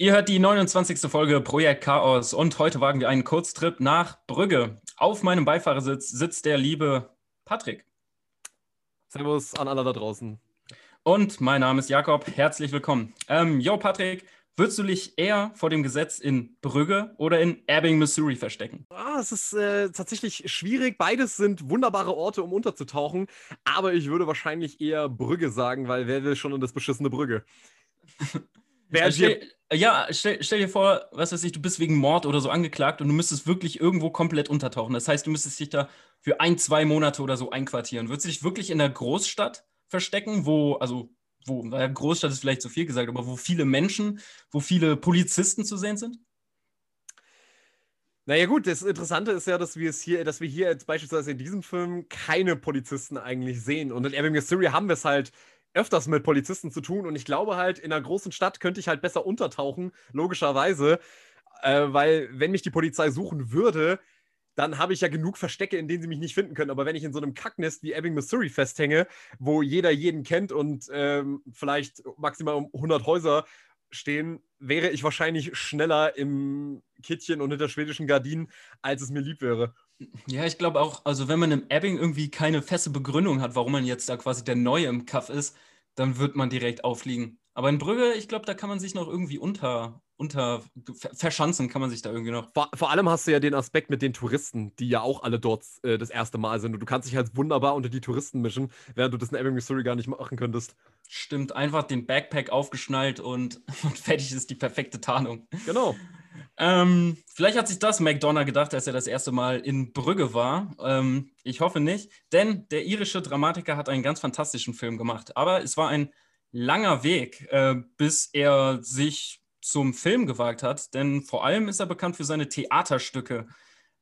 Ihr hört die 29. Folge Projekt Chaos und heute wagen wir einen Kurztrip nach Brügge. Auf meinem Beifahrersitz sitzt der liebe Patrick. Servus an alle da draußen. Und mein Name ist Jakob. Herzlich willkommen. Ähm, yo, Patrick, würdest du dich eher vor dem Gesetz in Brügge oder in Ebbing, Missouri verstecken? Ah, es ist äh, tatsächlich schwierig. Beides sind wunderbare Orte, um unterzutauchen. Aber ich würde wahrscheinlich eher Brügge sagen, weil wer will schon in das beschissene Brügge? Wer stell, ja, stell, stell, dir vor, was weiß ich, du bist wegen Mord oder so angeklagt und du müsstest wirklich irgendwo komplett untertauchen. Das heißt, du müsstest dich da für ein, zwei Monate oder so einquartieren. Würdest du dich wirklich in der Großstadt verstecken, wo, also, wo, Großstadt ist vielleicht zu viel gesagt, aber wo viele Menschen, wo viele Polizisten zu sehen sind? Naja gut, das Interessante ist ja, dass wir es hier, dass wir hier jetzt beispielsweise in diesem Film keine Polizisten eigentlich sehen. Und in Ebbing, Missouri haben wir es halt öfters mit Polizisten zu tun und ich glaube halt, in einer großen Stadt könnte ich halt besser untertauchen, logischerweise, äh, weil wenn mich die Polizei suchen würde, dann habe ich ja genug Verstecke, in denen sie mich nicht finden können. Aber wenn ich in so einem Kacknest wie Ebbing, Missouri festhänge, wo jeder jeden kennt und ähm, vielleicht maximal um 100 Häuser stehen, wäre ich wahrscheinlich schneller im Kittchen und hinter schwedischen Gardinen, als es mir lieb wäre. Ja, ich glaube auch, also wenn man im Ebbing irgendwie keine feste Begründung hat, warum man jetzt da quasi der Neue im Kaff ist, dann wird man direkt auffliegen. Aber in Brügge, ich glaube, da kann man sich noch irgendwie unter, unter verschanzen, kann man sich da irgendwie noch. Vor, vor allem hast du ja den Aspekt mit den Touristen, die ja auch alle dort äh, das erste Mal sind. Und du kannst dich halt wunderbar unter die Touristen mischen, während du das in Ebbing, Missouri gar nicht machen könntest. Stimmt, einfach den Backpack aufgeschnallt und, und fertig ist die perfekte Tarnung. Genau. Ähm, vielleicht hat sich das McDonough gedacht, als er das erste Mal in Brügge war. Ähm, ich hoffe nicht, denn der irische Dramatiker hat einen ganz fantastischen Film gemacht. Aber es war ein langer Weg, äh, bis er sich zum Film gewagt hat, denn vor allem ist er bekannt für seine Theaterstücke.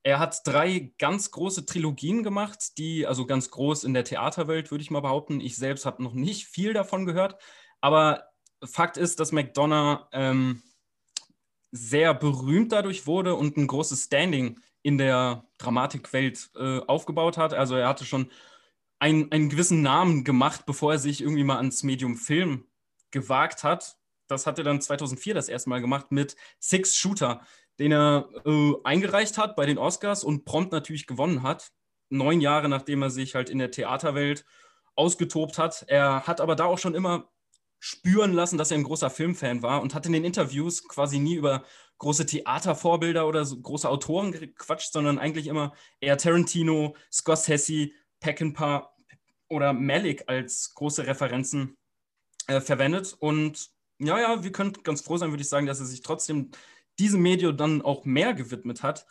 Er hat drei ganz große Trilogien gemacht, die, also ganz groß in der Theaterwelt, würde ich mal behaupten. Ich selbst habe noch nicht viel davon gehört, aber Fakt ist, dass McDonough ähm, sehr berühmt dadurch wurde und ein großes Standing in der Dramatikwelt äh, aufgebaut hat. Also er hatte schon einen, einen gewissen Namen gemacht, bevor er sich irgendwie mal ans Medium Film gewagt hat. Das hat er dann 2004 das erste Mal gemacht mit Six Shooter, den er äh, eingereicht hat bei den Oscars und prompt natürlich gewonnen hat. Neun Jahre nachdem er sich halt in der Theaterwelt ausgetobt hat. Er hat aber da auch schon immer spüren lassen, dass er ein großer Filmfan war und hat in den Interviews quasi nie über große Theatervorbilder oder so große Autoren gequatscht, sondern eigentlich immer eher Tarantino, Scorsese, Peckinpah oder Malik als große Referenzen äh, verwendet. Und ja, ja, wir können ganz froh sein, würde ich sagen, dass er sich trotzdem diesem Medium dann auch mehr gewidmet hat.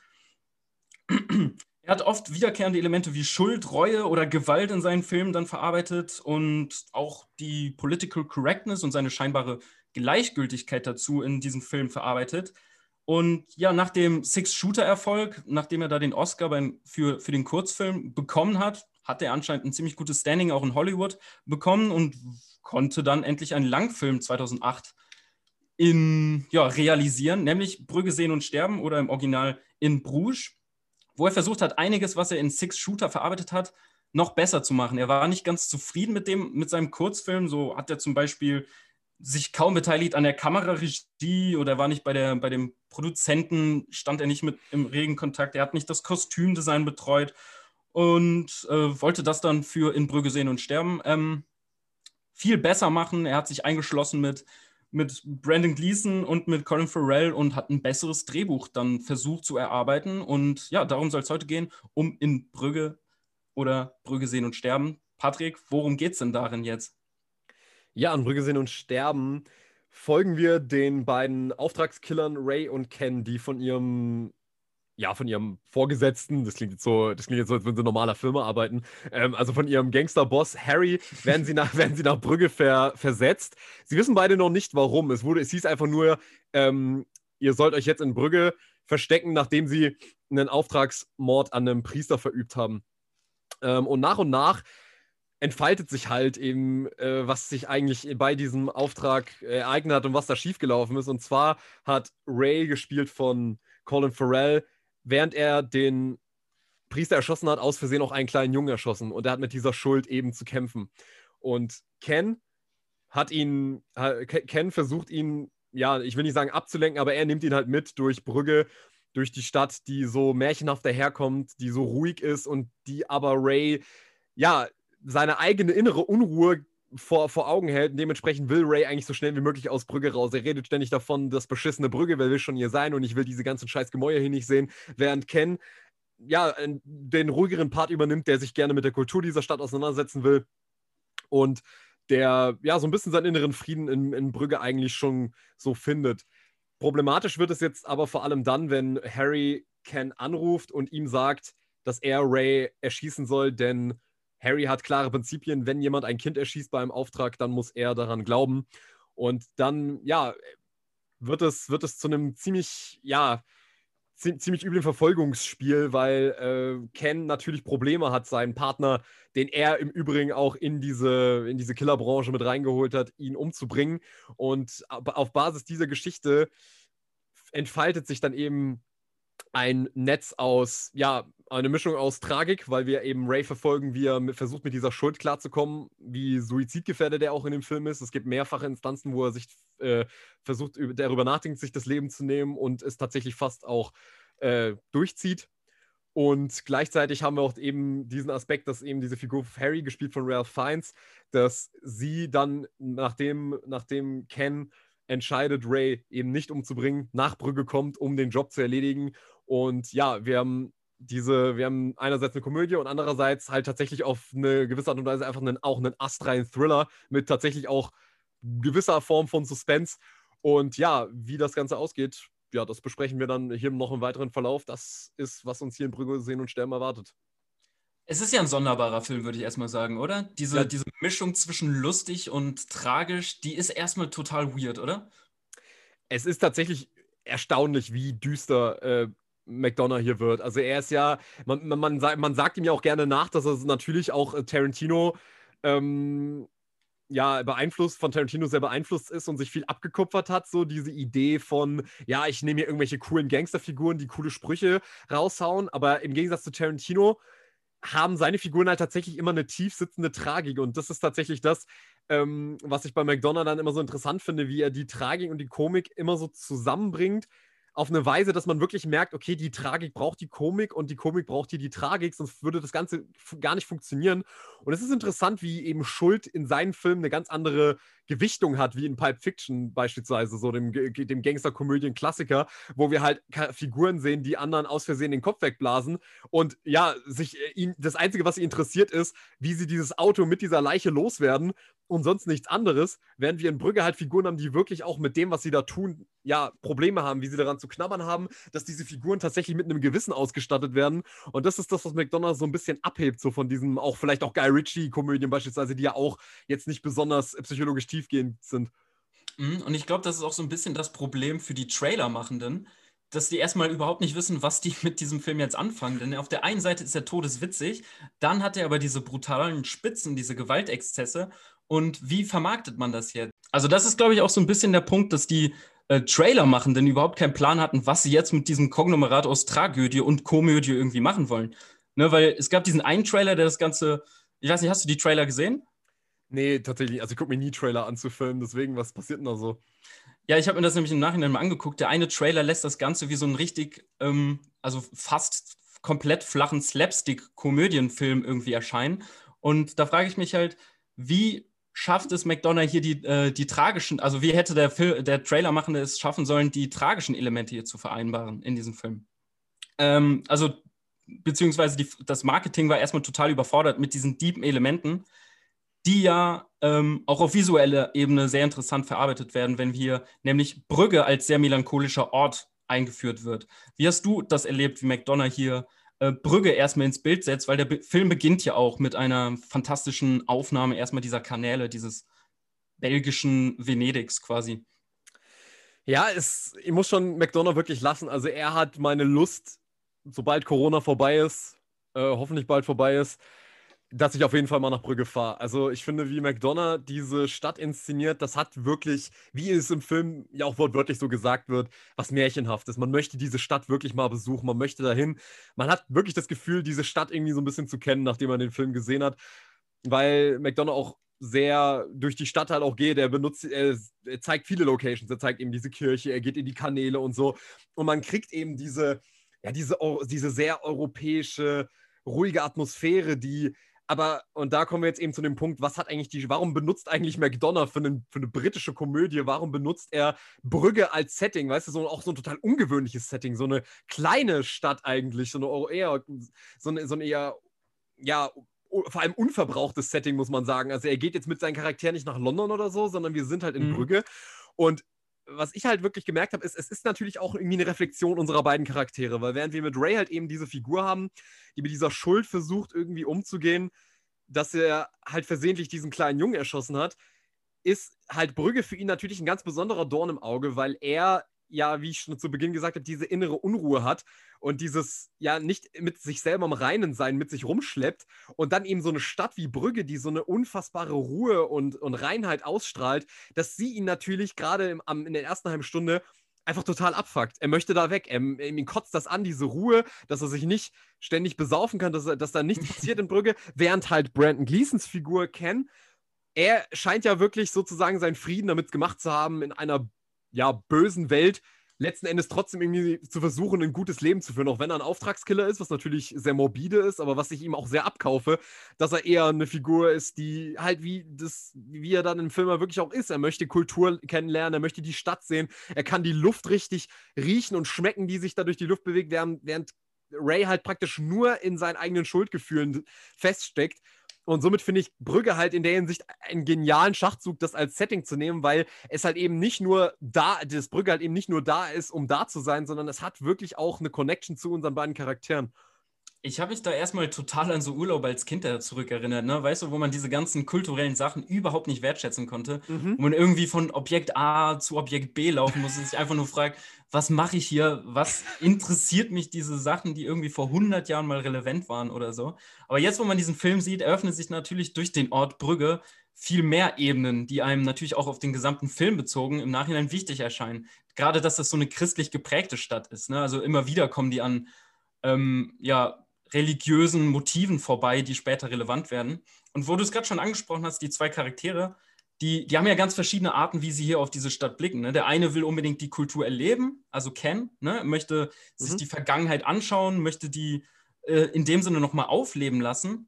Er hat oft wiederkehrende Elemente wie Schuld, Reue oder Gewalt in seinen Filmen dann verarbeitet und auch die Political Correctness und seine scheinbare Gleichgültigkeit dazu in diesem Film verarbeitet. Und ja, nach dem Six-Shooter-Erfolg, nachdem er da den Oscar beim, für, für den Kurzfilm bekommen hat, hat er anscheinend ein ziemlich gutes Standing auch in Hollywood bekommen und konnte dann endlich einen Langfilm 2008 in, ja, realisieren, nämlich Brügge sehen und sterben oder im Original in Bruges wo er versucht hat, einiges, was er in Six Shooter verarbeitet hat, noch besser zu machen. Er war nicht ganz zufrieden mit dem, mit seinem Kurzfilm. So hat er zum Beispiel sich kaum beteiligt an der Kameraregie oder war nicht bei, der, bei dem Produzenten, stand er nicht mit im regen Kontakt. Er hat nicht das Kostümdesign betreut und äh, wollte das dann für In Brügge sehen und sterben ähm, viel besser machen. Er hat sich eingeschlossen mit mit Brandon Gleason und mit Colin Farrell und hat ein besseres Drehbuch dann versucht zu erarbeiten. Und ja, darum soll es heute gehen, um in Brügge oder Brügge sehen und sterben. Patrick, worum geht es denn darin jetzt? Ja, an Brügge sehen und sterben folgen wir den beiden Auftragskillern Ray und Ken, die von ihrem ja, von ihrem Vorgesetzten, das klingt jetzt so, das klingt jetzt so, als würden sie in normaler Firma arbeiten, ähm, also von ihrem Gangsterboss Harry werden sie nach, werden sie nach Brügge ver, versetzt. Sie wissen beide noch nicht warum. Es wurde, es hieß einfach nur, ähm, ihr sollt euch jetzt in Brügge verstecken, nachdem sie einen Auftragsmord an einem Priester verübt haben. Ähm, und nach und nach entfaltet sich halt eben, äh, was sich eigentlich bei diesem Auftrag ereignet hat und was da schiefgelaufen ist. Und zwar hat Ray gespielt von Colin Farrell während er den Priester erschossen hat, aus Versehen auch einen kleinen Jungen erschossen. Und er hat mit dieser Schuld eben zu kämpfen. Und Ken hat ihn, Ken versucht ihn ja, ich will nicht sagen abzulenken, aber er nimmt ihn halt mit durch Brügge, durch die Stadt, die so märchenhaft daherkommt, die so ruhig ist und die aber Ray, ja, seine eigene innere Unruhe vor, vor Augen hält. Und dementsprechend will Ray eigentlich so schnell wie möglich aus Brügge raus. Er redet ständig davon, das beschissene Brügge, wer will schon hier sein und ich will diese ganzen scheiß Gemäuer hier nicht sehen. Während Ken ja den ruhigeren Part übernimmt, der sich gerne mit der Kultur dieser Stadt auseinandersetzen will. Und der ja so ein bisschen seinen inneren Frieden in, in Brügge eigentlich schon so findet. Problematisch wird es jetzt aber vor allem dann, wenn Harry Ken anruft und ihm sagt, dass er Ray erschießen soll, denn Harry hat klare Prinzipien. Wenn jemand ein Kind erschießt bei einem Auftrag, dann muss er daran glauben. Und dann, ja, wird es, wird es zu einem ziemlich, ja, ziemlich üblen Verfolgungsspiel, weil äh, Ken natürlich Probleme hat, seinen Partner, den er im Übrigen auch in diese, in diese Killerbranche mit reingeholt hat, ihn umzubringen. Und auf Basis dieser Geschichte entfaltet sich dann eben ein Netz aus, ja, eine Mischung aus Tragik, weil wir eben Ray verfolgen, wie er mit, versucht, mit dieser Schuld klarzukommen, wie suizidgefährdet er auch in dem Film ist. Es gibt mehrfache Instanzen, wo er sich äh, versucht, darüber nachdenkt, sich das Leben zu nehmen und es tatsächlich fast auch äh, durchzieht. Und gleichzeitig haben wir auch eben diesen Aspekt, dass eben diese Figur Harry, gespielt von Ralph Fiennes, dass sie dann, nachdem, nachdem Ken entscheidet, Ray eben nicht umzubringen, nach Brügge kommt, um den Job zu erledigen. Und ja, wir haben diese, wir haben einerseits eine Komödie und andererseits halt tatsächlich auf eine gewisse Art und Weise einfach einen, auch einen astreinen Thriller mit tatsächlich auch gewisser Form von Suspense. Und ja, wie das Ganze ausgeht, ja, das besprechen wir dann hier noch im weiteren Verlauf. Das ist, was uns hier in Brügge sehen und sterben erwartet. Es ist ja ein sonderbarer Film, würde ich erstmal sagen, oder? Diese, ja. diese Mischung zwischen lustig und tragisch, die ist erstmal total weird, oder? Es ist tatsächlich erstaunlich, wie düster äh, McDonough hier wird. Also er ist ja, man, man, man, man sagt ihm ja auch gerne nach, dass er natürlich auch äh, Tarantino ähm, ja, beeinflusst, von Tarantino sehr beeinflusst ist und sich viel abgekupfert hat, so diese Idee von, ja, ich nehme hier irgendwelche coolen Gangsterfiguren, die coole Sprüche raushauen, aber im Gegensatz zu Tarantino haben seine Figuren halt tatsächlich immer eine tief sitzende Tragik. Und das ist tatsächlich das, ähm, was ich bei McDonough dann immer so interessant finde, wie er die Tragik und die Komik immer so zusammenbringt, auf eine Weise, dass man wirklich merkt, okay, die Tragik braucht die Komik und die Komik braucht hier die Tragik, sonst würde das Ganze gar nicht funktionieren. Und es ist interessant, wie eben Schuld in seinen Filmen eine ganz andere Gewichtung hat, wie in Pulp Fiction beispielsweise, so dem, dem Gangster-Komödien-Klassiker, wo wir halt Figuren sehen, die anderen aus Versehen den Kopf wegblasen und ja, sich äh, ihn, das Einzige, was sie interessiert, ist, wie sie dieses Auto mit dieser Leiche loswerden und sonst nichts anderes, während wir in Brügge halt Figuren haben, die wirklich auch mit dem, was sie da tun, ja, Probleme haben, wie sie daran zu knabbern haben, dass diese Figuren tatsächlich mit einem Gewissen ausgestattet werden. Und das ist das, was McDonald's so ein bisschen abhebt, so von diesem auch vielleicht auch Guy Ritchie-Komödien beispielsweise, die ja auch jetzt nicht besonders psychologisch tiefgehend sind. Mhm, und ich glaube, das ist auch so ein bisschen das Problem für die Trailer-Machenden, dass die erstmal überhaupt nicht wissen, was die mit diesem Film jetzt anfangen. Denn auf der einen Seite ist er todeswitzig, dann hat er aber diese brutalen Spitzen, diese Gewaltexzesse. Und wie vermarktet man das jetzt? Also, das ist, glaube ich, auch so ein bisschen der Punkt, dass die äh, Trailer-Machenden überhaupt keinen Plan hatten, was sie jetzt mit diesem Konglomerat aus Tragödie und Komödie irgendwie machen wollen. Ne, weil es gab diesen einen Trailer, der das Ganze. Ich weiß nicht, hast du die Trailer gesehen? Nee, tatsächlich. Also ich gucke mir nie Trailer an zu filmen, deswegen, was passiert denn da so? Ja, ich habe mir das nämlich im Nachhinein mal angeguckt. Der eine Trailer lässt das Ganze wie so einen richtig, ähm, also fast komplett flachen Slapstick-Komödienfilm irgendwie erscheinen. Und da frage ich mich halt, wie schafft es McDonough hier die, äh, die tragischen, also wie hätte der, Film, der Trailermachende es schaffen sollen, die tragischen Elemente hier zu vereinbaren in diesem Film? Ähm, also, beziehungsweise die, das Marketing war erstmal total überfordert mit diesen deepen Elementen die ja ähm, auch auf visueller Ebene sehr interessant verarbeitet werden, wenn hier nämlich Brügge als sehr melancholischer Ort eingeführt wird. Wie hast du das erlebt, wie McDonough hier äh, Brügge erstmal ins Bild setzt? Weil der Be Film beginnt ja auch mit einer fantastischen Aufnahme erstmal dieser Kanäle, dieses belgischen Venedigs quasi. Ja, es, ich muss schon McDonough wirklich lassen. Also er hat meine Lust, sobald Corona vorbei ist, äh, hoffentlich bald vorbei ist, dass ich auf jeden Fall mal nach Brügge fahre. Also ich finde, wie McDonough diese Stadt inszeniert, das hat wirklich, wie es im Film ja auch wortwörtlich so gesagt wird, was Märchenhaftes. Man möchte diese Stadt wirklich mal besuchen, man möchte dahin. Man hat wirklich das Gefühl, diese Stadt irgendwie so ein bisschen zu kennen, nachdem man den Film gesehen hat. weil McDonough auch sehr durch die Stadt halt auch geht. Er benutzt, er, er, zeigt viele Locations. Er zeigt eben diese Kirche, er geht in die Kanäle und so. Und man kriegt eben diese, ja, diese, diese sehr europäische, ruhige Atmosphäre, die aber, und da kommen wir jetzt eben zu dem Punkt, was hat eigentlich die, warum benutzt eigentlich McDonough für, einen, für eine britische Komödie, warum benutzt er Brügge als Setting, weißt du, so, auch so ein total ungewöhnliches Setting, so eine kleine Stadt eigentlich, so eine eher, so eine, so eine eher, ja, vor allem unverbrauchtes Setting, muss man sagen. Also er geht jetzt mit seinen Charakteren nicht nach London oder so, sondern wir sind halt in mhm. Brügge. Und was ich halt wirklich gemerkt habe, ist, es ist natürlich auch irgendwie eine Reflexion unserer beiden Charaktere, weil während wir mit Ray halt eben diese Figur haben, die mit dieser Schuld versucht, irgendwie umzugehen, dass er halt versehentlich diesen kleinen Jungen erschossen hat, ist halt Brügge für ihn natürlich ein ganz besonderer Dorn im Auge, weil er ja, wie ich schon zu Beginn gesagt habe, diese innere Unruhe hat und dieses, ja, nicht mit sich selber im Reinen sein, mit sich rumschleppt und dann eben so eine Stadt wie Brügge, die so eine unfassbare Ruhe und, und Reinheit ausstrahlt, dass sie ihn natürlich gerade in der ersten halben Stunde einfach total abfuckt. Er möchte da weg. Er, ihm kotzt das an, diese Ruhe, dass er sich nicht ständig besaufen kann, dass, er, dass da nichts passiert in Brügge, während halt Brandon Gleasons Figur Ken, er scheint ja wirklich sozusagen seinen Frieden damit gemacht zu haben, in einer ja, bösen Welt letzten Endes trotzdem irgendwie zu versuchen, ein gutes Leben zu führen, auch wenn er ein Auftragskiller ist, was natürlich sehr morbide ist, aber was ich ihm auch sehr abkaufe, dass er eher eine Figur ist, die halt wie das, wie er dann im Film wirklich auch ist. Er möchte Kultur kennenlernen, er möchte die Stadt sehen, er kann die Luft richtig riechen und schmecken, die sich da durch die Luft bewegt, während, während Ray halt praktisch nur in seinen eigenen Schuldgefühlen feststeckt. Und somit finde ich Brügge halt in der Hinsicht einen genialen Schachzug, das als Setting zu nehmen, weil es halt eben nicht nur da, das Brügge halt eben nicht nur da ist, um da zu sein, sondern es hat wirklich auch eine Connection zu unseren beiden Charakteren. Ich habe mich da erstmal total an so Urlaub als Kind zurückerinnert, ne? Weißt du, wo man diese ganzen kulturellen Sachen überhaupt nicht wertschätzen konnte. Mhm. Wo man irgendwie von Objekt A zu Objekt B laufen muss und sich einfach nur fragt, was mache ich hier? Was interessiert mich diese Sachen, die irgendwie vor 100 Jahren mal relevant waren oder so? Aber jetzt, wo man diesen Film sieht, eröffnet sich natürlich durch den Ort Brügge viel mehr Ebenen, die einem natürlich auch auf den gesamten Film bezogen im Nachhinein wichtig erscheinen. Gerade, dass das so eine christlich geprägte Stadt ist. Ne? Also immer wieder kommen die an ähm, ja, religiösen Motiven vorbei, die später relevant werden. Und wo du es gerade schon angesprochen hast, die zwei Charaktere, die, die haben ja ganz verschiedene Arten, wie sie hier auf diese Stadt blicken. Ne? Der eine will unbedingt die Kultur erleben, also Ken, ne? möchte mhm. sich die Vergangenheit anschauen, möchte die äh, in dem Sinne nochmal aufleben lassen.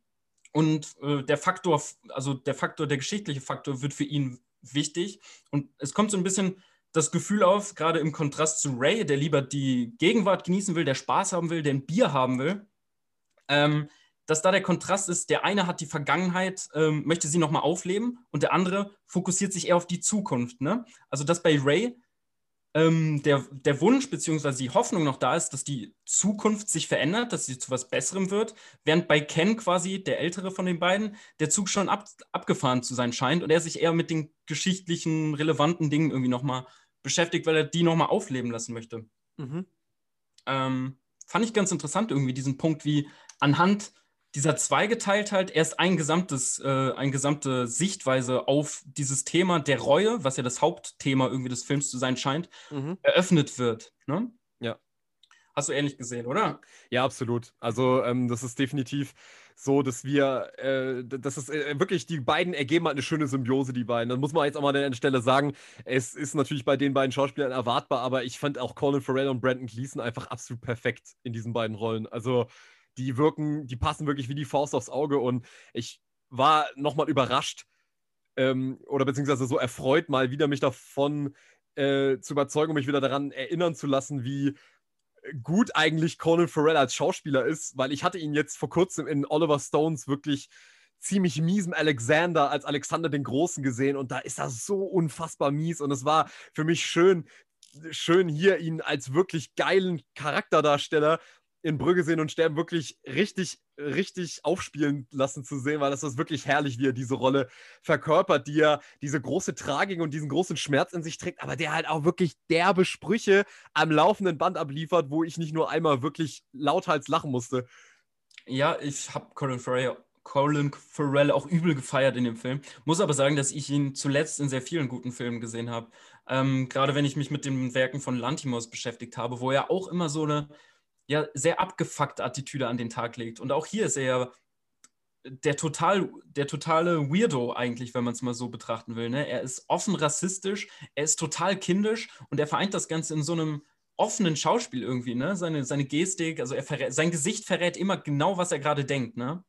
Und äh, der Faktor, also der Faktor, der geschichtliche Faktor wird für ihn wichtig. Und es kommt so ein bisschen das Gefühl auf, gerade im Kontrast zu Ray, der lieber die Gegenwart genießen will, der Spaß haben will, der ein Bier haben will, ähm, dass da der Kontrast ist, der eine hat die Vergangenheit, ähm, möchte sie nochmal aufleben und der andere fokussiert sich eher auf die Zukunft. Ne? Also dass bei Ray ähm, der, der Wunsch bzw. die Hoffnung noch da ist, dass die Zukunft sich verändert, dass sie zu was Besserem wird, während bei Ken quasi, der ältere von den beiden, der Zug schon ab, abgefahren zu sein scheint und er sich eher mit den geschichtlichen, relevanten Dingen irgendwie nochmal beschäftigt, weil er die nochmal aufleben lassen möchte. Mhm. Ähm, fand ich ganz interessant irgendwie diesen Punkt, wie anhand dieser Zweigeteiltheit erst ein gesamtes, äh, eine gesamte Sichtweise auf dieses Thema der Reue, was ja das Hauptthema irgendwie des Films zu sein scheint, mhm. eröffnet wird. Ne? Ja. Hast du ähnlich gesehen, oder? Ja, absolut. Also ähm, das ist definitiv so, dass wir, äh, das ist äh, wirklich, die beiden ergeben halt eine schöne Symbiose, die beiden. Das muss man jetzt auch mal an der Stelle sagen. Es ist natürlich bei den beiden Schauspielern erwartbar, aber ich fand auch Colin Farrell und Brandon Gleason einfach absolut perfekt in diesen beiden Rollen. Also die wirken, die passen wirklich wie die Faust aufs Auge. Und ich war nochmal überrascht ähm, oder beziehungsweise so erfreut, mal wieder mich davon äh, zu überzeugen, mich wieder daran erinnern zu lassen, wie gut eigentlich Conan Farrell als Schauspieler ist, weil ich hatte ihn jetzt vor kurzem in Oliver Stones wirklich ziemlich miesen Alexander als Alexander den Großen gesehen. Und da ist er so unfassbar mies. Und es war für mich schön, schön hier ihn als wirklich geilen Charakterdarsteller in Brügge sehen und sterben wirklich richtig, richtig aufspielen lassen zu sehen, weil das ist wirklich herrlich, wie er diese Rolle verkörpert, die er diese große Tragik und diesen großen Schmerz in sich trägt, aber der halt auch wirklich derbe Sprüche am laufenden Band abliefert, wo ich nicht nur einmal wirklich lauthals lachen musste. Ja, ich habe Colin Farrell Colin Farrell auch übel gefeiert in dem Film. Muss aber sagen, dass ich ihn zuletzt in sehr vielen guten Filmen gesehen habe. Ähm, gerade wenn ich mich mit den Werken von Lantimos beschäftigt habe, wo er auch immer so eine ja sehr abgefuckte Attitüde an den Tag legt. Und auch hier ist er ja der, total, der totale Weirdo eigentlich, wenn man es mal so betrachten will. Ne? Er ist offen rassistisch, er ist total kindisch und er vereint das Ganze in so einem offenen Schauspiel irgendwie, ne? Seine, seine Gestik, also er verrät, sein Gesicht verrät immer genau, was er gerade denkt, ne?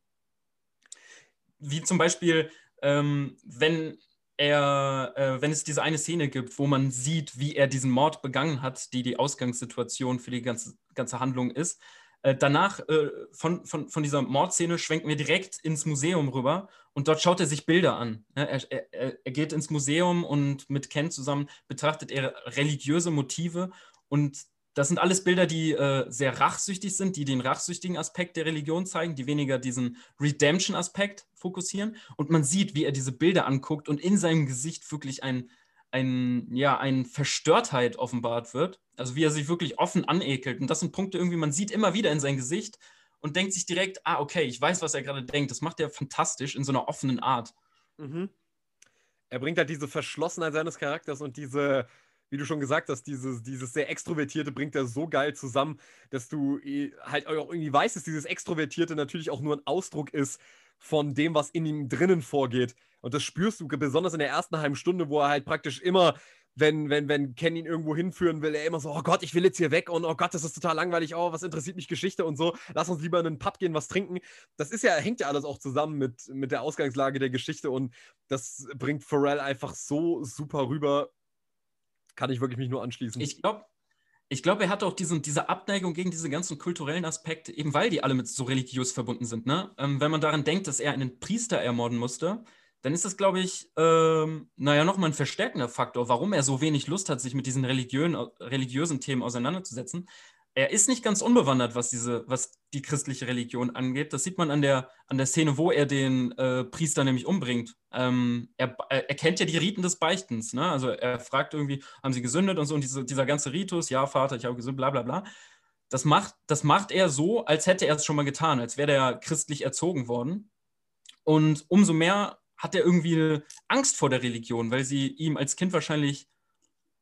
Wie zum Beispiel, ähm, wenn er, äh, wenn es diese eine Szene gibt, wo man sieht, wie er diesen Mord begangen hat, die die Ausgangssituation für die ganze, ganze Handlung ist. Äh, danach äh, von, von, von dieser Mordszene schwenken wir direkt ins Museum rüber und dort schaut er sich Bilder an. Er, er, er geht ins Museum und mit Ken zusammen betrachtet er religiöse Motive und das sind alles Bilder, die äh, sehr rachsüchtig sind, die den rachsüchtigen Aspekt der Religion zeigen, die weniger diesen Redemption-Aspekt fokussieren. Und man sieht, wie er diese Bilder anguckt und in seinem Gesicht wirklich ein, ein, ja, ein Verstörtheit offenbart wird. Also wie er sich wirklich offen anekelt. Und das sind Punkte irgendwie, man sieht immer wieder in sein Gesicht und denkt sich direkt, ah, okay, ich weiß, was er gerade denkt. Das macht er fantastisch in so einer offenen Art. Mhm. Er bringt halt diese Verschlossenheit seines Charakters und diese wie du schon gesagt hast, dieses, dieses sehr Extrovertierte bringt er so geil zusammen, dass du äh, halt auch irgendwie weißt, dass dieses Extrovertierte natürlich auch nur ein Ausdruck ist von dem, was in ihm drinnen vorgeht. Und das spürst du besonders in der ersten halben Stunde, wo er halt praktisch immer wenn, wenn, wenn Ken ihn irgendwo hinführen will, er immer so, oh Gott, ich will jetzt hier weg und oh Gott, das ist total langweilig, oh, was interessiert mich Geschichte und so, lass uns lieber in einen Pub gehen, was trinken. Das ist ja, hängt ja alles auch zusammen mit, mit der Ausgangslage der Geschichte und das bringt Pharrell einfach so super rüber kann ich wirklich mich nur anschließen. Ich glaube, ich glaube, er hat auch diesen, diese Abneigung gegen diese ganzen kulturellen Aspekte, eben weil die alle mit so religiös verbunden sind. Ne? Ähm, wenn man daran denkt, dass er einen Priester ermorden musste, dann ist das, glaube ich, ähm, naja, nochmal ein verstärkender Faktor, warum er so wenig Lust hat, sich mit diesen religiösen Themen auseinanderzusetzen er ist nicht ganz unbewandert, was diese, was die christliche Religion angeht. Das sieht man an der, an der Szene, wo er den äh, Priester nämlich umbringt. Ähm, er, er kennt ja die Riten des Beichtens. Ne? Also er fragt irgendwie, haben sie gesündet und so und diese, dieser ganze Ritus, ja, Vater, ich habe gesündet, bla bla bla. Das macht, das macht er so, als hätte er es schon mal getan, als wäre er christlich erzogen worden. Und umso mehr hat er irgendwie Angst vor der Religion, weil sie ihm als Kind wahrscheinlich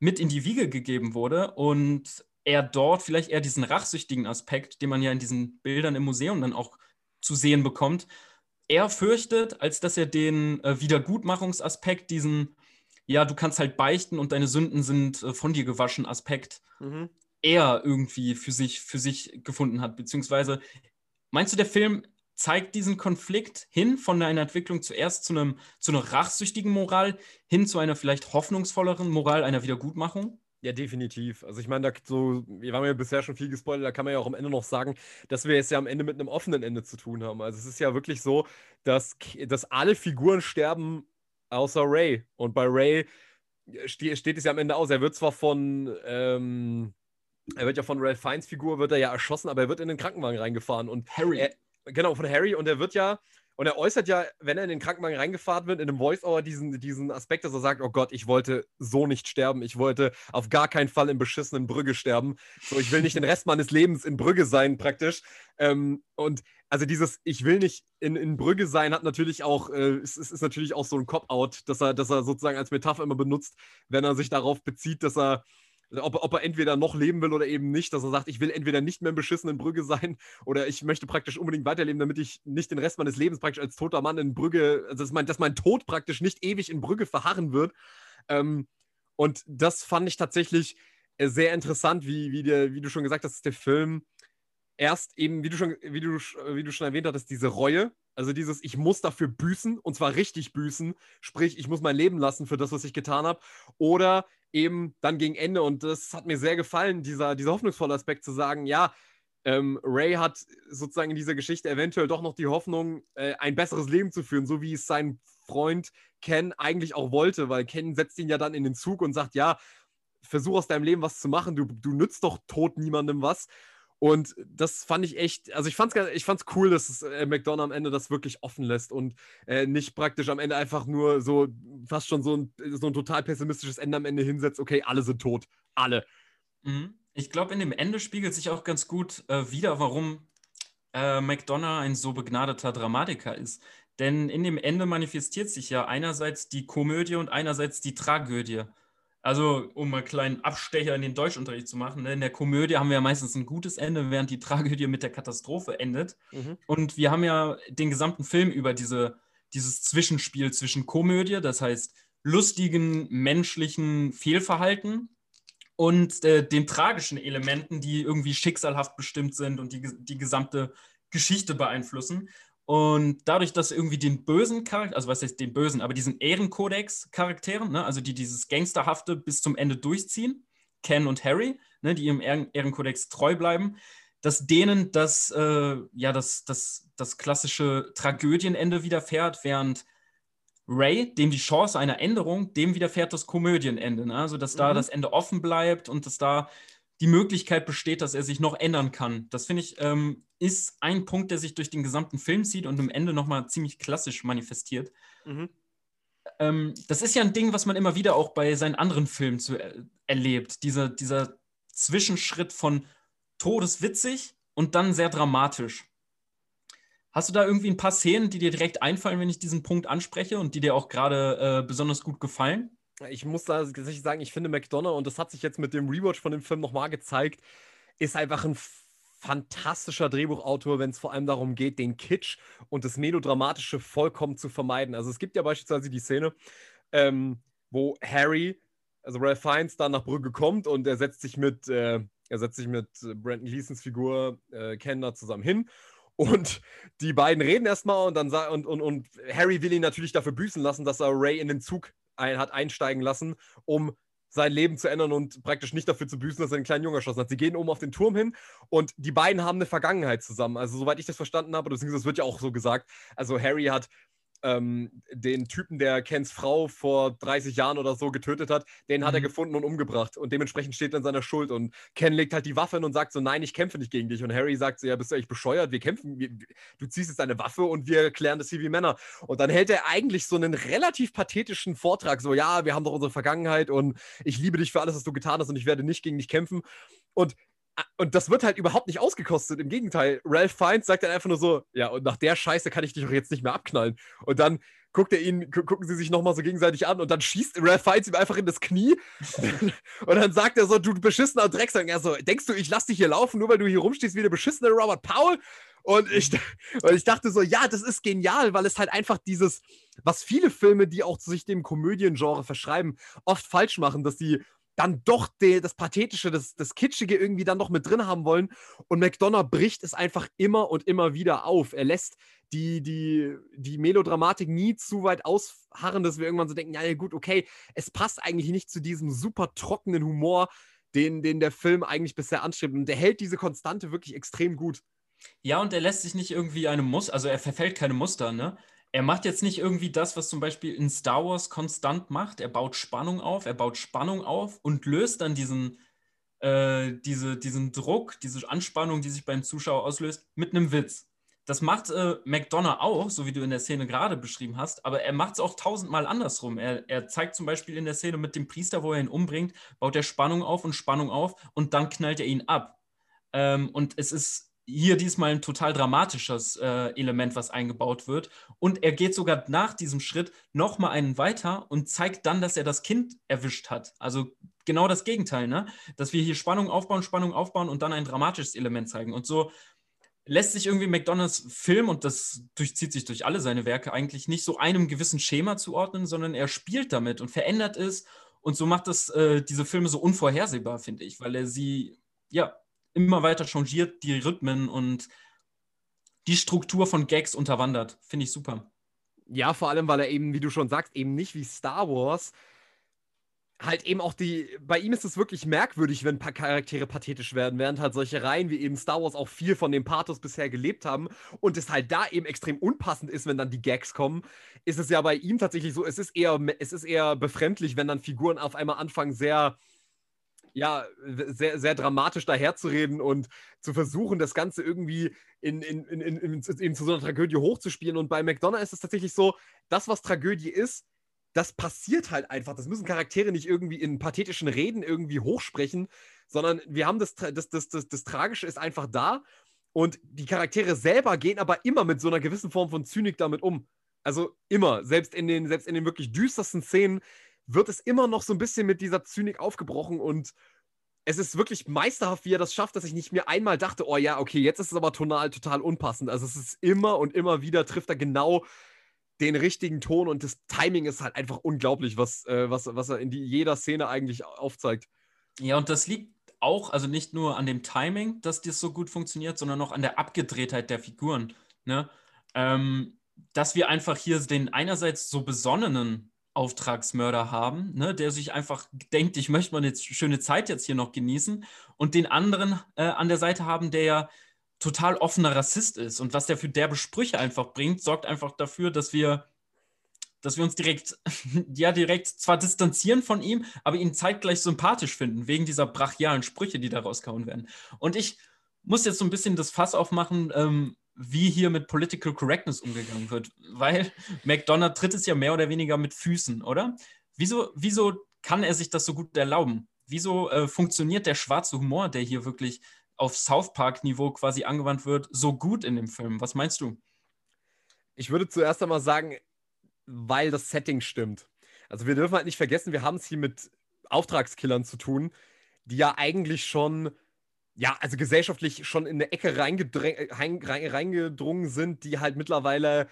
mit in die Wiege gegeben wurde und er dort vielleicht eher diesen rachsüchtigen Aspekt, den man ja in diesen Bildern im Museum dann auch zu sehen bekommt, eher fürchtet, als dass er den äh, Wiedergutmachungsaspekt, diesen, ja, du kannst halt beichten und deine Sünden sind äh, von dir gewaschen Aspekt, mhm. eher irgendwie für sich, für sich gefunden hat. Beziehungsweise, meinst du, der Film zeigt diesen Konflikt hin von einer Entwicklung zuerst zu, einem, zu einer rachsüchtigen Moral hin zu einer vielleicht hoffnungsvolleren Moral einer Wiedergutmachung? Ja, definitiv. Also ich meine, da so, wir haben ja bisher schon viel gespoilert, da kann man ja auch am Ende noch sagen, dass wir es ja am Ende mit einem offenen Ende zu tun haben. Also es ist ja wirklich so, dass, dass alle Figuren sterben, außer Ray. Und bei Ray ste steht es ja am Ende aus. Er wird zwar von, ähm, er wird ja von Ralph Fiennes Figur, wird er ja erschossen, aber er wird in den Krankenwagen reingefahren. Und Harry. Er, genau, von Harry. Und er wird ja und er äußert ja, wenn er in den Krankenwagen reingefahren wird, in einem Voice-Over diesen, diesen Aspekt, dass er sagt: Oh Gott, ich wollte so nicht sterben. Ich wollte auf gar keinen Fall in beschissenen Brügge sterben. So, ich will nicht den Rest meines Lebens in Brügge sein, praktisch. Ähm, und also dieses Ich will nicht in, in Brügge sein, hat natürlich auch, äh, es, es ist natürlich auch so ein Cop-Out, dass er, dass er sozusagen als Metapher immer benutzt, wenn er sich darauf bezieht, dass er ob, ob, er entweder noch leben will oder eben nicht, dass er sagt, ich will entweder nicht mehr in beschissenen Brügge sein oder ich möchte praktisch unbedingt weiterleben, damit ich nicht den Rest meines Lebens praktisch als toter Mann in Brügge, also dass mein, dass mein Tod praktisch nicht ewig in Brügge verharren wird. Ähm, und das fand ich tatsächlich äh, sehr interessant, wie, wie, der, wie du schon gesagt hast, der Film erst eben, wie du schon, wie du, wie du schon erwähnt hattest, diese Reue, also dieses, ich muss dafür büßen und zwar richtig büßen, sprich, ich muss mein Leben lassen für das, was ich getan habe. Oder eben dann gegen Ende, und das hat mir sehr gefallen, dieser, dieser hoffnungsvolle Aspekt zu sagen, ja, ähm, Ray hat sozusagen in dieser Geschichte eventuell doch noch die Hoffnung, äh, ein besseres Leben zu führen, so wie es sein Freund Ken eigentlich auch wollte, weil Ken setzt ihn ja dann in den Zug und sagt, ja, versuch aus deinem Leben was zu machen, du, du nützt doch tot niemandem was. Und das fand ich echt, also ich fand's, ich fand's cool, dass es, äh, McDonough am Ende das wirklich offen lässt und äh, nicht praktisch am Ende einfach nur so, fast schon so ein, so ein total pessimistisches Ende am Ende hinsetzt, okay, alle sind tot. Alle. Mhm. Ich glaube, in dem Ende spiegelt sich auch ganz gut äh, wieder, warum äh, McDonough ein so begnadeter Dramatiker ist. Denn in dem Ende manifestiert sich ja einerseits die Komödie und einerseits die Tragödie. Also, um mal einen kleinen Abstecher in den Deutschunterricht zu machen, ne? in der Komödie haben wir ja meistens ein gutes Ende, während die Tragödie mit der Katastrophe endet. Mhm. Und wir haben ja den gesamten Film über diese, dieses Zwischenspiel zwischen Komödie, das heißt lustigen menschlichen Fehlverhalten und äh, den tragischen Elementen, die irgendwie schicksalhaft bestimmt sind und die, die gesamte Geschichte beeinflussen. Und dadurch, dass irgendwie den bösen Charakter, also was heißt den bösen, aber diesen Ehrenkodex-Charakteren, ne, also die dieses Gangsterhafte bis zum Ende durchziehen, Ken und Harry, ne, die ihrem Ehren Ehrenkodex treu bleiben, dass denen das, äh, ja, das, das, das klassische Tragödienende widerfährt, während Ray, dem die Chance einer Änderung, dem widerfährt das Komödienende. Ne? Also, dass da mhm. das Ende offen bleibt und dass da die Möglichkeit besteht, dass er sich noch ändern kann. Das finde ich, ähm, ist ein Punkt, der sich durch den gesamten Film zieht und am Ende nochmal ziemlich klassisch manifestiert. Mhm. Ähm, das ist ja ein Ding, was man immer wieder auch bei seinen anderen Filmen zu, äh, erlebt. Dieser, dieser Zwischenschritt von todeswitzig und dann sehr dramatisch. Hast du da irgendwie ein paar Szenen, die dir direkt einfallen, wenn ich diesen Punkt anspreche und die dir auch gerade äh, besonders gut gefallen? Ich muss da tatsächlich sagen, ich finde McDonough, und das hat sich jetzt mit dem Rewatch von dem Film nochmal gezeigt, ist einfach ein fantastischer Drehbuchautor, wenn es vor allem darum geht, den Kitsch und das Melodramatische vollkommen zu vermeiden. Also es gibt ja beispielsweise die Szene, ähm, wo Harry, also Ralph Fiennes, dann nach Brügge kommt und er setzt sich mit, äh, er setzt sich mit Brandon Gleasons Figur äh, Ken da zusammen hin und die beiden reden erstmal und dann und, und, und Harry will ihn natürlich dafür büßen lassen, dass er Ray in den Zug ein, hat einsteigen lassen, um sein Leben zu ändern und praktisch nicht dafür zu büßen, dass er einen kleinen Jungen erschossen hat. Sie gehen oben auf den Turm hin und die beiden haben eine Vergangenheit zusammen. Also, soweit ich das verstanden habe, beziehungsweise das wird ja auch so gesagt. Also, Harry hat ähm, den Typen, der Kens Frau vor 30 Jahren oder so getötet hat, den mhm. hat er mhm. gefunden und umgebracht. Und dementsprechend steht er in seiner Schuld. Und Ken legt halt die Waffe hin und sagt so, nein, ich kämpfe nicht gegen dich. Und Harry sagt so, ja, bist du eigentlich bescheuert? Wir kämpfen, wir, du ziehst jetzt deine Waffe und wir klären das hier wie Männer. Und dann hält er eigentlich so einen relativ pathetischen Vortrag, so, ja, wir haben doch unsere Vergangenheit und ich liebe dich für alles, was du getan hast und ich werde nicht gegen dich kämpfen. Und und das wird halt überhaupt nicht ausgekostet. Im Gegenteil, Ralph Fiennes sagt dann einfach nur so: Ja, und nach der Scheiße kann ich dich doch jetzt nicht mehr abknallen. Und dann guckt er ihn, gucken sie sich nochmal so gegenseitig an und dann schießt Ralph Fiennes ihm einfach in das Knie. und dann sagt er so: Du beschissener Drecksack. Und er so: Denkst du, ich lass dich hier laufen, nur weil du hier rumstehst wie der beschissene Robert Powell? Und ich, und ich dachte so: Ja, das ist genial, weil es halt einfach dieses, was viele Filme, die auch sich dem Komödiengenre verschreiben, oft falsch machen, dass sie dann doch de, das Pathetische, das, das Kitschige irgendwie dann noch mit drin haben wollen. Und McDonough bricht es einfach immer und immer wieder auf. Er lässt die, die, die Melodramatik nie zu weit ausharren, dass wir irgendwann so denken, ja, gut, okay, es passt eigentlich nicht zu diesem super trockenen Humor, den, den der Film eigentlich bisher anstrebt. Und der hält diese Konstante wirklich extrem gut. Ja, und er lässt sich nicht irgendwie einem Muster, also er verfällt keine Muster, ne? Er macht jetzt nicht irgendwie das, was zum Beispiel in Star Wars konstant macht. Er baut Spannung auf, er baut Spannung auf und löst dann diesen, äh, diese, diesen Druck, diese Anspannung, die sich beim Zuschauer auslöst, mit einem Witz. Das macht äh, McDonough auch, so wie du in der Szene gerade beschrieben hast, aber er macht es auch tausendmal andersrum. Er, er zeigt zum Beispiel in der Szene mit dem Priester, wo er ihn umbringt, baut er Spannung auf und Spannung auf und dann knallt er ihn ab. Ähm, und es ist hier diesmal ein total dramatisches äh, Element, was eingebaut wird. Und er geht sogar nach diesem Schritt nochmal einen weiter und zeigt dann, dass er das Kind erwischt hat. Also genau das Gegenteil, ne? Dass wir hier Spannung aufbauen, Spannung aufbauen und dann ein dramatisches Element zeigen. Und so lässt sich irgendwie McDonalds Film, und das durchzieht sich durch alle seine Werke, eigentlich nicht so einem gewissen Schema zuordnen, sondern er spielt damit und verändert es. Und so macht das äh, diese Filme so unvorhersehbar, finde ich, weil er sie, ja, immer weiter changiert, die Rhythmen und die Struktur von Gags unterwandert. Finde ich super. Ja, vor allem, weil er eben, wie du schon sagst, eben nicht wie Star Wars halt eben auch die, bei ihm ist es wirklich merkwürdig, wenn paar Charaktere pathetisch werden, während halt solche Reihen wie eben Star Wars auch viel von dem Pathos bisher gelebt haben und es halt da eben extrem unpassend ist, wenn dann die Gags kommen, ist es ja bei ihm tatsächlich so, es ist eher, es ist eher befremdlich, wenn dann Figuren auf einmal anfangen, sehr ja, sehr, sehr dramatisch daherzureden und zu versuchen, das Ganze irgendwie in, in, in, in, in, zu so einer Tragödie hochzuspielen. Und bei McDonough ist es tatsächlich so, das, was Tragödie ist, das passiert halt einfach. Das müssen Charaktere nicht irgendwie in pathetischen Reden irgendwie hochsprechen, sondern wir haben das, das, das, das, das Tragische ist einfach da und die Charaktere selber gehen aber immer mit so einer gewissen Form von Zynik damit um. Also immer, selbst in den, selbst in den wirklich düstersten Szenen wird es immer noch so ein bisschen mit dieser Zynik aufgebrochen und es ist wirklich meisterhaft, wie er das schafft, dass ich nicht mir einmal dachte, oh ja, okay, jetzt ist es aber tonal total unpassend. Also es ist immer und immer wieder trifft er genau den richtigen Ton und das Timing ist halt einfach unglaublich, was, äh, was, was er in die, jeder Szene eigentlich aufzeigt. Ja, und das liegt auch, also nicht nur an dem Timing, dass das so gut funktioniert, sondern auch an der Abgedrehtheit der Figuren. Ne? Ähm, dass wir einfach hier den einerseits so besonnenen Auftragsmörder haben, ne, der sich einfach denkt, ich möchte mal eine schöne Zeit jetzt hier noch genießen und den anderen äh, an der Seite haben, der ja total offener Rassist ist und was der für derbe Sprüche einfach bringt, sorgt einfach dafür, dass wir dass wir uns direkt, ja, direkt zwar distanzieren von ihm, aber ihn zeitgleich sympathisch finden, wegen dieser brachialen Sprüche, die da rausgehauen werden. Und ich muss jetzt so ein bisschen das Fass aufmachen, ähm, wie hier mit Political Correctness umgegangen wird, weil McDonald tritt es ja mehr oder weniger mit Füßen, oder? Wieso, wieso kann er sich das so gut erlauben? Wieso äh, funktioniert der schwarze Humor, der hier wirklich auf South Park-Niveau quasi angewandt wird, so gut in dem Film? Was meinst du? Ich würde zuerst einmal sagen, weil das Setting stimmt. Also wir dürfen halt nicht vergessen, wir haben es hier mit Auftragskillern zu tun, die ja eigentlich schon, ja, also gesellschaftlich schon in eine Ecke reingedrungen sind, die halt mittlerweile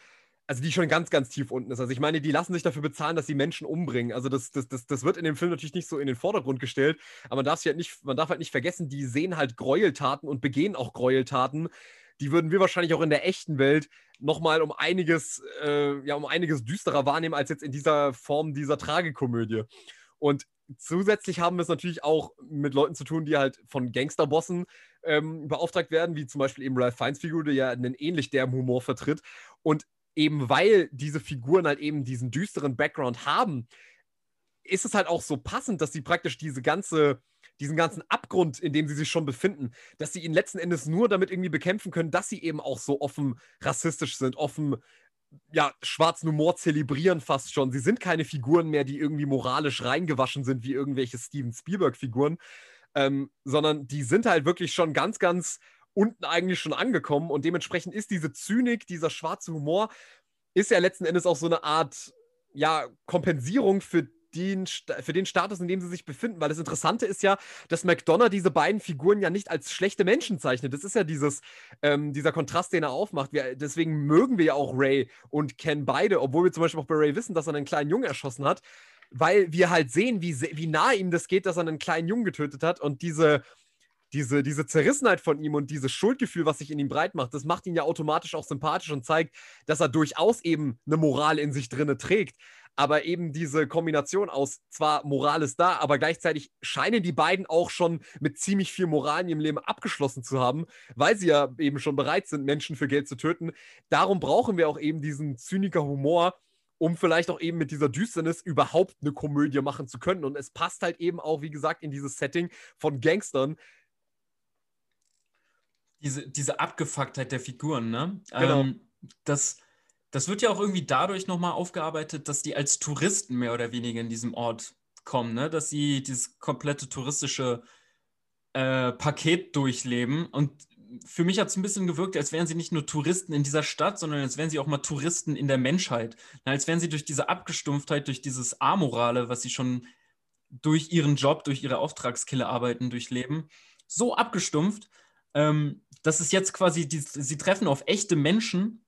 also die schon ganz, ganz tief unten ist. Also ich meine, die lassen sich dafür bezahlen, dass sie Menschen umbringen. Also das, das, das, das wird in dem Film natürlich nicht so in den Vordergrund gestellt, aber man darf, halt nicht, man darf halt nicht vergessen, die sehen halt Gräueltaten und begehen auch Gräueltaten. Die würden wir wahrscheinlich auch in der echten Welt nochmal um einiges, äh, ja, um einiges düsterer wahrnehmen als jetzt in dieser Form dieser Tragikomödie. Und zusätzlich haben wir es natürlich auch mit Leuten zu tun, die halt von Gangsterbossen ähm, beauftragt werden, wie zum Beispiel eben Ralph Fiennes Figur, der ja einen ähnlich derben Humor vertritt. Und eben weil diese Figuren halt eben diesen düsteren Background haben, ist es halt auch so passend, dass sie praktisch diese ganze, diesen ganzen Abgrund, in dem sie sich schon befinden, dass sie ihn letzten Endes nur damit irgendwie bekämpfen können, dass sie eben auch so offen rassistisch sind, offen ja, schwarzen Humor zelebrieren fast schon. Sie sind keine Figuren mehr, die irgendwie moralisch reingewaschen sind, wie irgendwelche Steven Spielberg-Figuren, ähm, sondern die sind halt wirklich schon ganz, ganz unten eigentlich schon angekommen und dementsprechend ist diese Zynik, dieser schwarze Humor, ist ja letzten Endes auch so eine Art, ja, Kompensierung für den, für den Status, in dem sie sich befinden. Weil das Interessante ist ja, dass McDonough diese beiden Figuren ja nicht als schlechte Menschen zeichnet. Das ist ja dieses, ähm, dieser Kontrast, den er aufmacht. Wir, deswegen mögen wir ja auch Ray und Ken beide, obwohl wir zum Beispiel auch bei Ray wissen, dass er einen kleinen Jungen erschossen hat. Weil wir halt sehen, wie, wie nah ihm das geht, dass er einen kleinen Jungen getötet hat. Und diese, diese, diese Zerrissenheit von ihm und dieses Schuldgefühl, was sich in ihm breit macht, das macht ihn ja automatisch auch sympathisch und zeigt, dass er durchaus eben eine Moral in sich drinne trägt. Aber eben diese Kombination aus zwar Moral ist da, aber gleichzeitig scheinen die beiden auch schon mit ziemlich viel Moral in ihrem Leben abgeschlossen zu haben, weil sie ja eben schon bereit sind, Menschen für Geld zu töten. Darum brauchen wir auch eben diesen zyniker Humor, um vielleicht auch eben mit dieser Düsternis überhaupt eine Komödie machen zu können. Und es passt halt eben auch, wie gesagt, in dieses Setting von Gangstern, diese, diese Abgefucktheit der Figuren, ne? Genau. Ähm, das, das wird ja auch irgendwie dadurch nochmal aufgearbeitet, dass die als Touristen mehr oder weniger in diesem Ort kommen, ne? Dass sie dieses komplette touristische äh, Paket durchleben. Und für mich hat es ein bisschen gewirkt, als wären sie nicht nur Touristen in dieser Stadt, sondern als wären sie auch mal Touristen in der Menschheit. Als wären sie durch diese Abgestumpftheit, durch dieses Amorale, was sie schon durch ihren Job, durch ihre Auftragskillerarbeiten durchleben, so abgestumpft, ähm, das ist jetzt quasi, die, sie treffen auf echte Menschen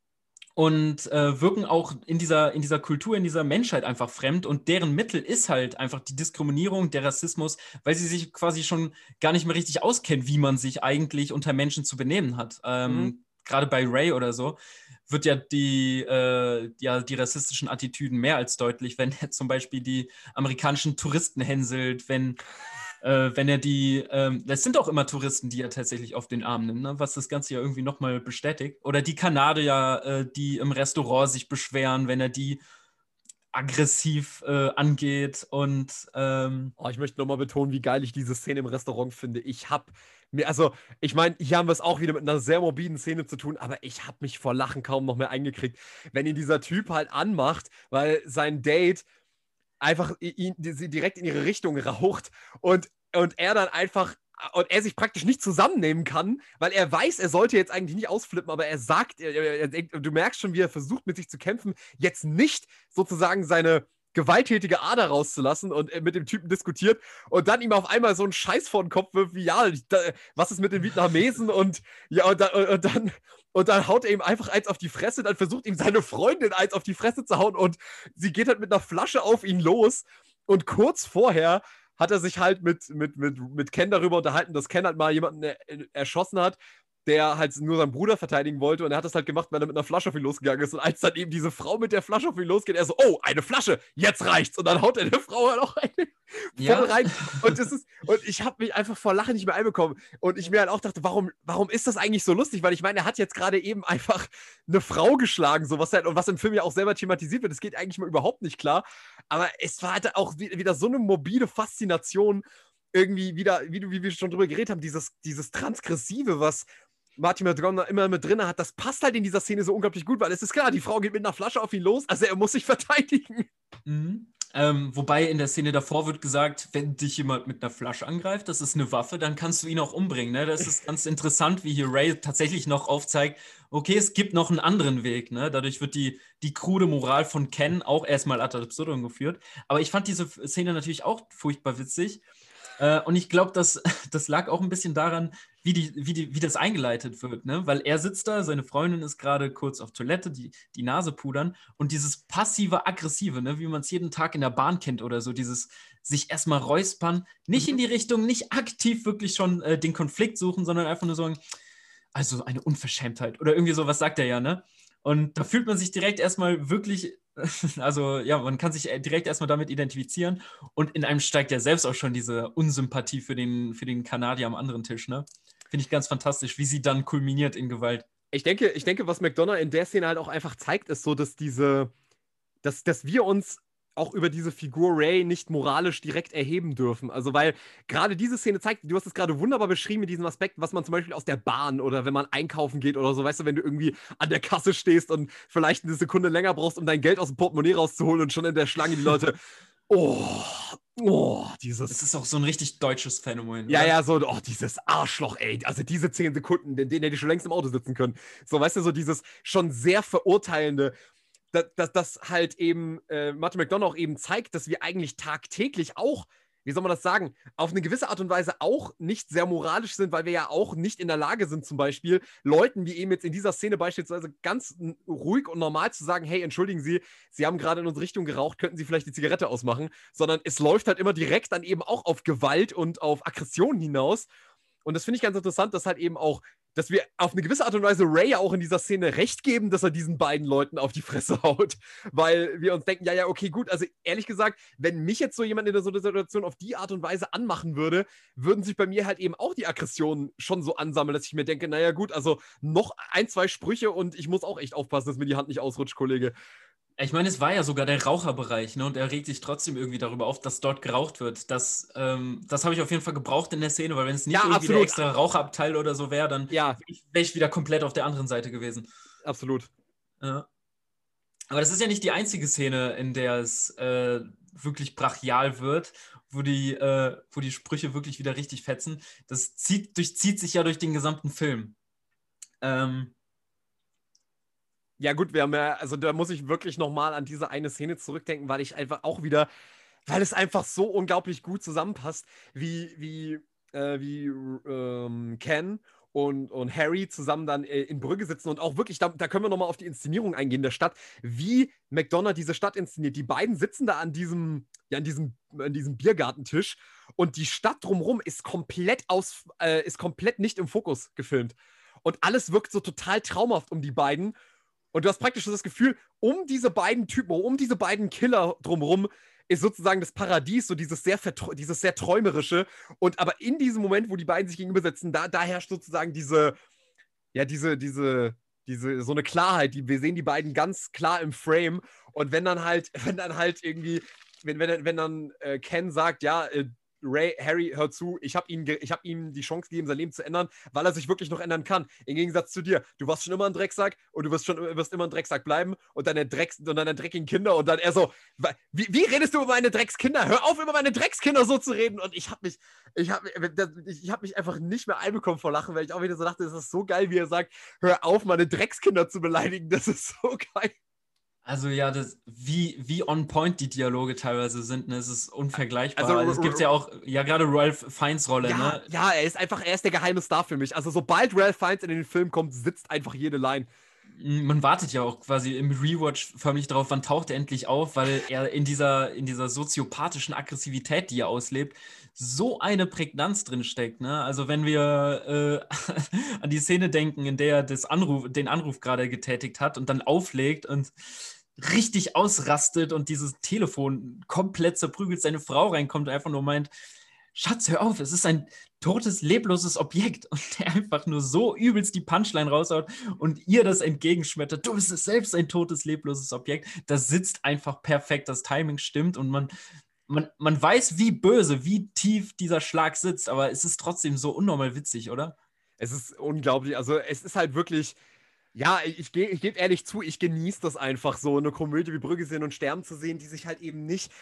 und äh, wirken auch in dieser, in dieser Kultur, in dieser Menschheit einfach fremd. Und deren Mittel ist halt einfach die Diskriminierung, der Rassismus, weil sie sich quasi schon gar nicht mehr richtig auskennen, wie man sich eigentlich unter Menschen zu benehmen hat. Ähm, mhm. Gerade bei Ray oder so wird ja die, äh, ja die rassistischen Attitüden mehr als deutlich, wenn er zum Beispiel die amerikanischen Touristen hänselt, wenn äh, wenn er die, ähm, das sind auch immer Touristen, die er tatsächlich auf den Arm nimmt, ne? was das Ganze ja irgendwie nochmal bestätigt. Oder die Kanadier, äh, die im Restaurant sich beschweren, wenn er die aggressiv äh, angeht und ähm oh, ich möchte nochmal betonen, wie geil ich diese Szene im Restaurant finde. Ich habe mir, also ich meine, hier haben wir es auch wieder mit einer sehr morbiden Szene zu tun, aber ich habe mich vor Lachen kaum noch mehr eingekriegt, wenn ihn dieser Typ halt anmacht, weil sein Date einfach ihn, sie direkt in ihre Richtung raucht und, und er dann einfach und er sich praktisch nicht zusammennehmen kann, weil er weiß, er sollte jetzt eigentlich nicht ausflippen, aber er sagt, er, er, er, du merkst schon, wie er versucht, mit sich zu kämpfen, jetzt nicht sozusagen seine gewalttätige Ader rauszulassen und äh, mit dem Typen diskutiert und dann ihm auf einmal so einen Scheiß vor den Kopf wirft, wie ja, was ist mit den Vietnamesen und ja, und, da, und, dann und dann haut er ihm einfach eins auf die Fresse, dann versucht ihm seine Freundin eins auf die Fresse zu hauen und sie geht halt mit einer Flasche auf ihn los. Und kurz vorher hat er sich halt mit, mit, mit, mit Ken darüber unterhalten, dass Ken halt mal jemanden er, erschossen hat, der halt nur seinen Bruder verteidigen wollte und er hat das halt gemacht, weil er mit einer Flasche auf ihn losgegangen ist. Und als dann eben diese Frau mit der Flasche auf ihn losgeht, er so, oh, eine Flasche, jetzt reicht's. Und dann haut er der Frau halt auch eine ja. voll rein. Und, das ist, und ich habe mich einfach vor Lachen nicht mehr einbekommen. Und ich mir halt auch dachte, warum, warum ist das eigentlich so lustig? Weil ich meine, er hat jetzt gerade eben einfach eine Frau geschlagen, so was halt, und was im Film ja auch selber thematisiert wird. Das geht eigentlich mal überhaupt nicht klar. Aber es war halt auch wieder so eine mobile Faszination irgendwie wieder, wie, wie wir schon drüber geredet haben, dieses, dieses Transgressive, was, Martin McDonough immer mit drin hat, das passt halt in dieser Szene so unglaublich gut, weil es ist klar, die Frau geht mit einer Flasche auf ihn los, also er muss sich verteidigen. Mhm. Ähm, wobei in der Szene davor wird gesagt, wenn dich jemand mit einer Flasche angreift, das ist eine Waffe, dann kannst du ihn auch umbringen. Ne? Das ist ganz interessant, wie hier Ray tatsächlich noch aufzeigt, okay, es gibt noch einen anderen Weg. Ne? Dadurch wird die, die krude Moral von Ken auch erstmal ad absurdum geführt. Aber ich fand diese Szene natürlich auch furchtbar witzig. Äh, und ich glaube, das, das lag auch ein bisschen daran, wie, die, wie, die, wie das eingeleitet wird, ne? Weil er sitzt da, seine Freundin ist gerade kurz auf Toilette, die, die Nase pudern und dieses passive, aggressive, ne? wie man es jeden Tag in der Bahn kennt oder so, dieses sich erstmal räuspern, nicht mhm. in die Richtung, nicht aktiv wirklich schon äh, den Konflikt suchen, sondern einfach nur sagen, also eine Unverschämtheit oder irgendwie so, was sagt er ja, ne? Und da fühlt man sich direkt erstmal wirklich, also ja, man kann sich direkt erstmal damit identifizieren und in einem steigt ja selbst auch schon diese Unsympathie für den, für den Kanadier am anderen Tisch, ne? Finde ich ganz fantastisch, wie sie dann kulminiert in Gewalt. Ich denke, ich denke, was McDonough in der Szene halt auch einfach zeigt, ist so, dass diese, dass, dass wir uns auch über diese Figur Ray nicht moralisch direkt erheben dürfen. Also, weil gerade diese Szene zeigt, du hast es gerade wunderbar beschrieben mit diesem Aspekt, was man zum Beispiel aus der Bahn oder wenn man einkaufen geht oder so, weißt du, wenn du irgendwie an der Kasse stehst und vielleicht eine Sekunde länger brauchst, um dein Geld aus dem Portemonnaie rauszuholen und schon in der Schlange die Leute, oh, oh, dieses. Das ist auch so ein richtig deutsches Phänomen. Ja, oder? ja, so, oh, dieses Arschloch, ey. Also diese zehn Sekunden, in denen hätte ich schon längst im Auto sitzen können. So, weißt du, so dieses schon sehr verurteilende, dass, dass halt eben äh, Martin McDonough auch eben zeigt, dass wir eigentlich tagtäglich auch wie soll man das sagen, auf eine gewisse Art und Weise auch nicht sehr moralisch sind, weil wir ja auch nicht in der Lage sind, zum Beispiel Leuten wie eben jetzt in dieser Szene beispielsweise ganz ruhig und normal zu sagen, hey, entschuldigen Sie, Sie haben gerade in unsere Richtung geraucht, könnten Sie vielleicht die Zigarette ausmachen, sondern es läuft halt immer direkt dann eben auch auf Gewalt und auf Aggression hinaus. Und das finde ich ganz interessant, dass halt eben auch, dass wir auf eine gewisse Art und Weise Ray auch in dieser Szene recht geben, dass er diesen beiden Leuten auf die Fresse haut. Weil wir uns denken, ja, ja, okay, gut. Also ehrlich gesagt, wenn mich jetzt so jemand in so einer Situation auf die Art und Weise anmachen würde, würden sich bei mir halt eben auch die Aggressionen schon so ansammeln, dass ich mir denke, naja, gut, also noch ein, zwei Sprüche und ich muss auch echt aufpassen, dass mir die Hand nicht ausrutscht, Kollege. Ich meine, es war ja sogar der Raucherbereich, ne? Und er regt sich trotzdem irgendwie darüber auf, dass dort geraucht wird. Das, ähm, das habe ich auf jeden Fall gebraucht in der Szene, weil wenn es nicht ja, irgendwie absolut. der extra Raucherabteil oder so wäre, dann ja. wäre ich wieder komplett auf der anderen Seite gewesen. Absolut. Ja. Aber das ist ja nicht die einzige Szene, in der es äh, wirklich brachial wird, wo die, äh, wo die Sprüche wirklich wieder richtig fetzen. Das zieht, durchzieht sich ja durch den gesamten Film. Ähm, ja, gut, wir haben ja, also da muss ich wirklich nochmal an diese eine Szene zurückdenken, weil ich einfach auch wieder, weil es einfach so unglaublich gut zusammenpasst, wie, wie, äh, wie ähm, Ken und, und Harry zusammen dann äh, in Brügge sitzen und auch wirklich, da, da können wir nochmal auf die Inszenierung eingehen der Stadt, wie McDonough diese Stadt inszeniert. Die beiden sitzen da an diesem, ja, an diesem, an diesem Biergartentisch und die Stadt drumherum ist komplett aus, äh, ist komplett nicht im Fokus gefilmt. Und alles wirkt so total traumhaft um die beiden. Und du hast praktisch das Gefühl, um diese beiden Typen, um diese beiden Killer drumherum, ist sozusagen das Paradies, so dieses sehr, dieses sehr träumerische. Und aber in diesem Moment, wo die beiden sich gegenübersetzen, da, da herrscht sozusagen diese, ja, diese, diese, diese, so eine Klarheit. Die, wir sehen die beiden ganz klar im Frame. Und wenn dann halt, wenn dann halt irgendwie, wenn, wenn, wenn dann äh, Ken sagt, ja, äh, Ray, Harry, hör zu, ich habe ihm, hab ihm die Chance gegeben, sein Leben zu ändern, weil er sich wirklich noch ändern kann. Im Gegensatz zu dir. Du warst schon immer ein Drecksack und du wirst schon wirst immer ein Drecksack bleiben und deine, Drecks, und deine dreckigen Kinder und dann er so, wie, wie redest du über meine Dreckskinder? Hör auf, über meine Dreckskinder so zu reden. Und ich habe mich, ich habe ich hab mich einfach nicht mehr einbekommen vor Lachen, weil ich auch wieder so dachte, das ist so geil, wie er sagt, hör auf, meine Dreckskinder zu beleidigen. Das ist so geil. Also ja, das, wie, wie on point die Dialoge teilweise sind, ne? es ist unvergleichbar. Also, Also, es gibt ja auch, ja gerade Ralph Fiennes Rolle, Ja, ne? ja, er ist einfach, er ist der geheime Star für mich. Also sobald Ralph Fiennes in den Film kommt, sitzt einfach jede Line. Man wartet ja auch quasi im Rewatch förmlich drauf, wann taucht er endlich auf, weil er in dieser, in dieser soziopathischen Aggressivität, die er auslebt, so eine Prägnanz drin steckt. Ne? Also wenn wir äh, an die Szene denken, in der er das Anruf, den Anruf gerade getätigt hat und dann auflegt und richtig ausrastet und dieses Telefon komplett zerprügelt, seine Frau reinkommt und einfach nur meint, Schatz, hör auf, es ist ein totes, lebloses Objekt und der einfach nur so übelst die Punchline raushaut und ihr das entgegenschmettert. Du bist selbst ein totes, lebloses Objekt. Das sitzt einfach perfekt, das Timing stimmt und man, man, man weiß, wie böse, wie tief dieser Schlag sitzt, aber es ist trotzdem so unnormal witzig, oder? Es ist unglaublich. Also es ist halt wirklich. Ja, ich, ge- ich gebe ehrlich zu, ich genieße das einfach so, eine Komödie wie Brügge sehen und sterben zu sehen, die sich halt eben nicht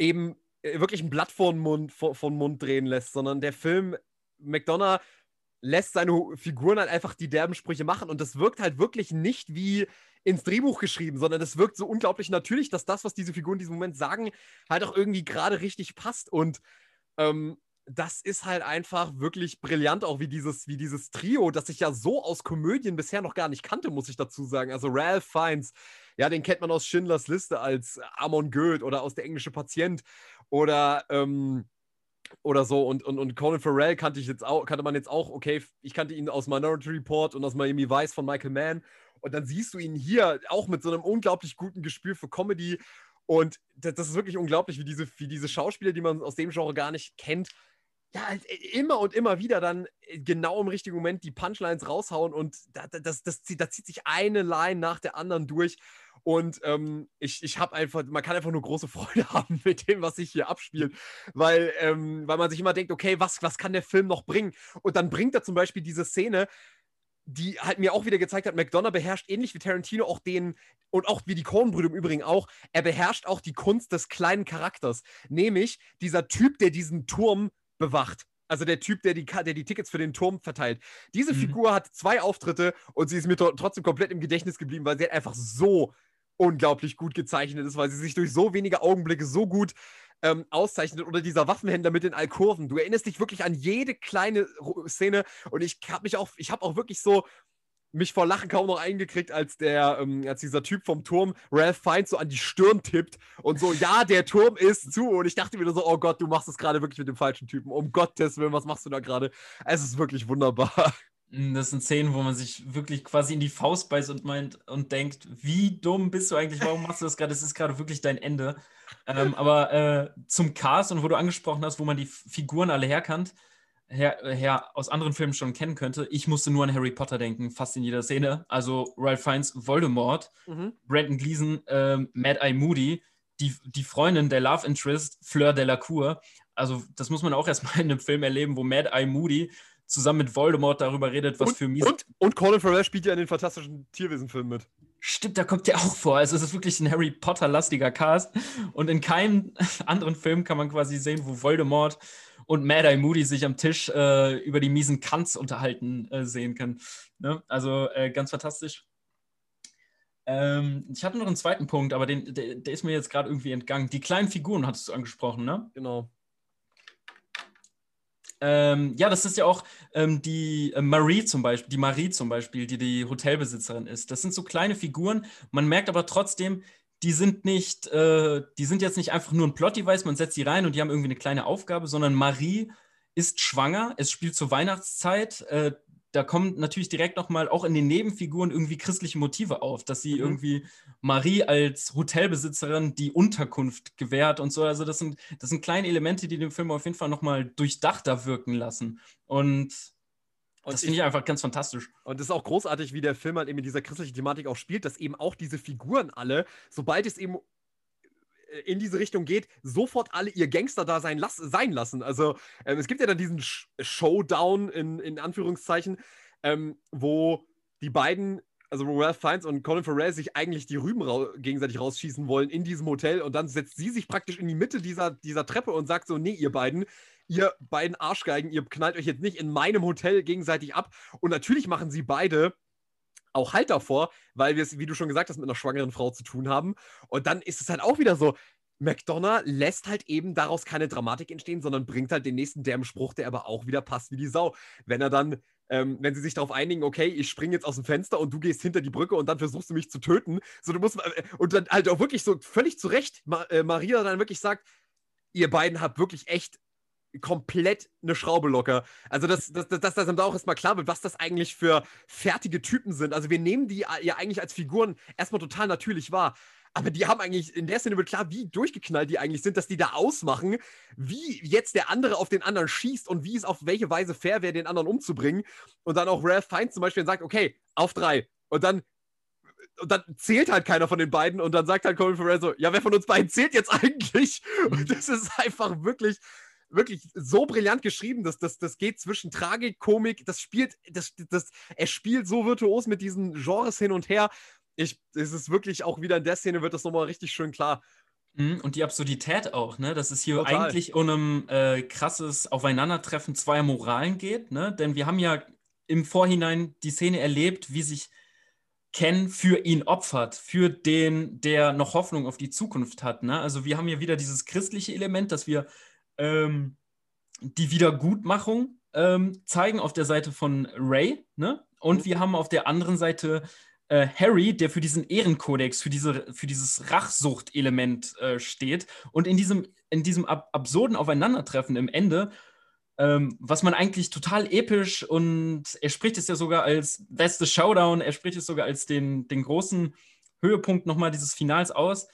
eben äh, wirklich ein Blatt vor den Mund, vor, vor den Mund drehen lässt, sondern der Film McDonough lässt seine Figuren halt einfach die derben Sprüche machen und das wirkt halt wirklich nicht wie ins Drehbuch geschrieben, sondern das wirkt so unglaublich natürlich, dass das, was diese Figuren in diesem Moment sagen, halt auch irgendwie gerade richtig passt und ähm, das ist halt einfach wirklich brillant, auch wie dieses, wie dieses Trio, das ich ja so aus Komödien bisher noch gar nicht kannte, muss ich dazu sagen. Also Ralph Fiennes, ja, den kennt man aus Schindlers Liste als Amon Goeth oder aus Der englische Patient oder, ähm, oder so. Und, und, und Colin Farrell kannte ich jetzt auch, kannte man jetzt auch, okay, ich kannte ihn aus Minority Report und aus Miami Vice von Michael Mann. Und dann siehst du ihn hier auch mit so einem unglaublich guten Gespür für Comedy. Und das, das ist wirklich unglaublich, wie diese, wie diese Schauspieler, die man aus dem Genre gar nicht kennt, ja, halt immer und immer wieder dann äh, genau im richtigen Moment die Punchlines raushauen und da, da- das, das, zieht, da zieht sich eine Line nach der anderen durch. Und ähm, ich, ich habe einfach, man kann einfach nur große Freude haben mit dem, was sich hier abspielt, weil, ähm, weil man sich immer denkt, okay, was, was kann der Film noch bringen? Und dann bringt er zum Beispiel diese Szene, die halt mir auch wieder gezeigt hat, McDonough beherrscht ähnlich wie Tarantino auch den, und auch wie die Coen-Brüder im Übrigen auch, er beherrscht auch die Kunst des kleinen Charakters. Nämlich dieser Typ, der diesen Turm bewacht. Also der Typ, der die, der die Tickets für den Turm verteilt. Diese Mhm. Figur hat zwei Auftritte und sie ist mir tro- trotzdem komplett im Gedächtnis geblieben, weil sie halt einfach so unglaublich gut gezeichnet ist, weil sie sich durch so wenige Augenblicke so gut ähm, auszeichnet. Oder dieser Waffenhändler mit den Alkurven. Du erinnerst dich wirklich an jede kleine Szene und ich habe mich auch, ich habe auch wirklich so mich vor Lachen kaum noch eingekriegt, als der, ähm, als dieser Typ vom Turm Ralph Fiennes so an die Stirn tippt und so, ja, der Turm ist zu. Und ich dachte nur so, oh Gott, du machst es gerade wirklich mit dem falschen Typen. Um Gottes Willen, was machst du da gerade? Es ist wirklich wunderbar. Mm, Das sind Szenen, wo man sich wirklich quasi in die Faust beißt und meint und denkt, wie dumm bist du eigentlich? Warum machst du das gerade? Das ist gerade wirklich dein Ende. Ähm, aber äh, zum Cast und wo du angesprochen hast, wo man die Figuren alle herkannt, her, äh, her aus anderen Filmen schon kennen könnte, ich musste nur an Harry Potter denken, fast in jeder Szene. Also Ralph Fiennes Voldemort, Brandon Gleason, ähm, Mad Eye Moody, die, die Freundin der Love Interest, Fleur Delacour. Also, das muss man auch erstmal in einem Film erleben, wo Mad Eye Moody zusammen mit Voldemort darüber redet, was und, für mies. und, und Colin Farrell spielt ja in den fantastischen Tierwesen-Filmen mit. Stimmt, da kommt der auch vor. Also, es ist wirklich ein Harry Potter-lastiger Cast. Und in keinem anderen Film kann man quasi sehen, wo Voldemort und Mad Eye Moody sich am Tisch äh, über die miesen Kants unterhalten äh, sehen können. Ne? Also, äh, ganz fantastisch. Ähm, ich hatte noch einen zweiten Punkt, aber den, der, der ist mir jetzt gerade irgendwie entgangen. Die kleinen Figuren hattest du angesprochen, ne? Genau. Ähm, ja, das ist ja auch ähm, die äh, Marie zum Beispiel, die Marie zum Beispiel, die die Hotelbesitzerin ist. Das sind so kleine Figuren. Man merkt aber trotzdem, die sind nicht, äh, die sind jetzt nicht einfach nur ein Plot-Device, man setzt sie rein und die haben irgendwie eine kleine Aufgabe, sondern Marie ist schwanger. Es spielt zur Weihnachtszeit. Äh, da kommen natürlich direkt nochmal auch in den Nebenfiguren irgendwie christliche Motive auf, dass sie Mhm. irgendwie Marie als Hotelbesitzerin die Unterkunft gewährt und so. Also das sind, das sind kleine Elemente, die den Film auf jeden Fall nochmal durchdachter wirken lassen. Und, Und das finde ich einfach ganz fantastisch. Und es ist auch großartig, wie der Film halt eben mit dieser christlichen Thematik auch spielt, dass eben auch diese Figuren alle, sobald es eben äh, in diese Richtung geht, sofort alle ihr Gangster da sein, lass, sein lassen. Also ähm, es gibt ja dann diesen Sh Showdown in, in Anführungszeichen, ähm, wo die beiden, also wo Ralph Fiennes und Colin Farrell sich eigentlich die Rüben rau gegenseitig rausschießen wollen in diesem Hotel und dann setzt sie sich praktisch in die Mitte dieser, dieser Treppe und sagt so, nee, ihr beiden, ihr beiden Arschgeigen, ihr knallt euch jetzt nicht in meinem Hotel gegenseitig ab. Und natürlich machen sie beide auch Halt davor, weil wir es, wie du schon gesagt hast, mit einer schwangeren Frau zu tun haben. Und dann ist es halt auch wieder so, McDonough lässt halt eben daraus keine Dramatik entstehen, sondern bringt halt den nächsten derben Spruch, der aber auch wieder passt wie die Sau. Wenn er dann, ähm, wenn sie sich darauf einigen, okay, ich springe jetzt aus dem Fenster und du gehst hinter die Brücke und dann versuchst du mich zu töten. So, du musst, äh, und dann halt auch wirklich so völlig zu Recht Ma äh, Maria dann wirklich sagt, ihr beiden habt wirklich echt komplett eine Schraube locker. Also, dass, dass, dass, dass dann da auch erstmal klar wird, was das eigentlich für fertige Typen sind. Also, wir nehmen die ja eigentlich als Figuren erstmal total natürlich wahr. Aber die haben eigentlich, in der Szene wird klar, wie durchgeknallt die eigentlich sind, dass die da ausmachen, wie jetzt der andere auf den anderen schießt und wie es auf welche Weise fair wäre, den anderen umzubringen. Und dann auch Ralph Fiennes zum Beispiel sagt, okay, auf drei. Und dann und dann zählt halt keiner von den beiden und dann sagt halt Colin Farrell so, ja, wer von uns beiden zählt jetzt eigentlich? Und das ist einfach wirklich, wirklich so brillant geschrieben, dass das, das geht zwischen Tragik, Komik, das spielt, das, das, er spielt so virtuos mit diesen Genres hin und her. Ich, es ist wirklich auch wieder in der Szene wird das nochmal richtig schön klar. Mhm, und die Absurdität auch, ne? dass es hier Total. eigentlich um ein äh, krasses Aufeinandertreffen zweier Moralen geht. Ne? Denn wir haben ja im Vorhinein die Szene erlebt, wie sich Ken für ihn opfert, für den, der noch Hoffnung auf die Zukunft hat. Ne? Also wir haben hier wieder dieses christliche Element, dass wir ähm, die Wiedergutmachung ähm, zeigen auf der Seite von Ray. Ne? Und mhm. wir haben auf der anderen Seite äh, Harry, der für diesen Ehrenkodex, für, diese, für dieses Rachsucht-Element äh, steht. Und in diesem, in diesem ab absurden Aufeinandertreffen im Ende ähm, was man eigentlich total episch und er spricht es ja sogar als beste Showdown, er spricht es sogar als den, den großen Höhepunkt nochmal dieses Finals aus,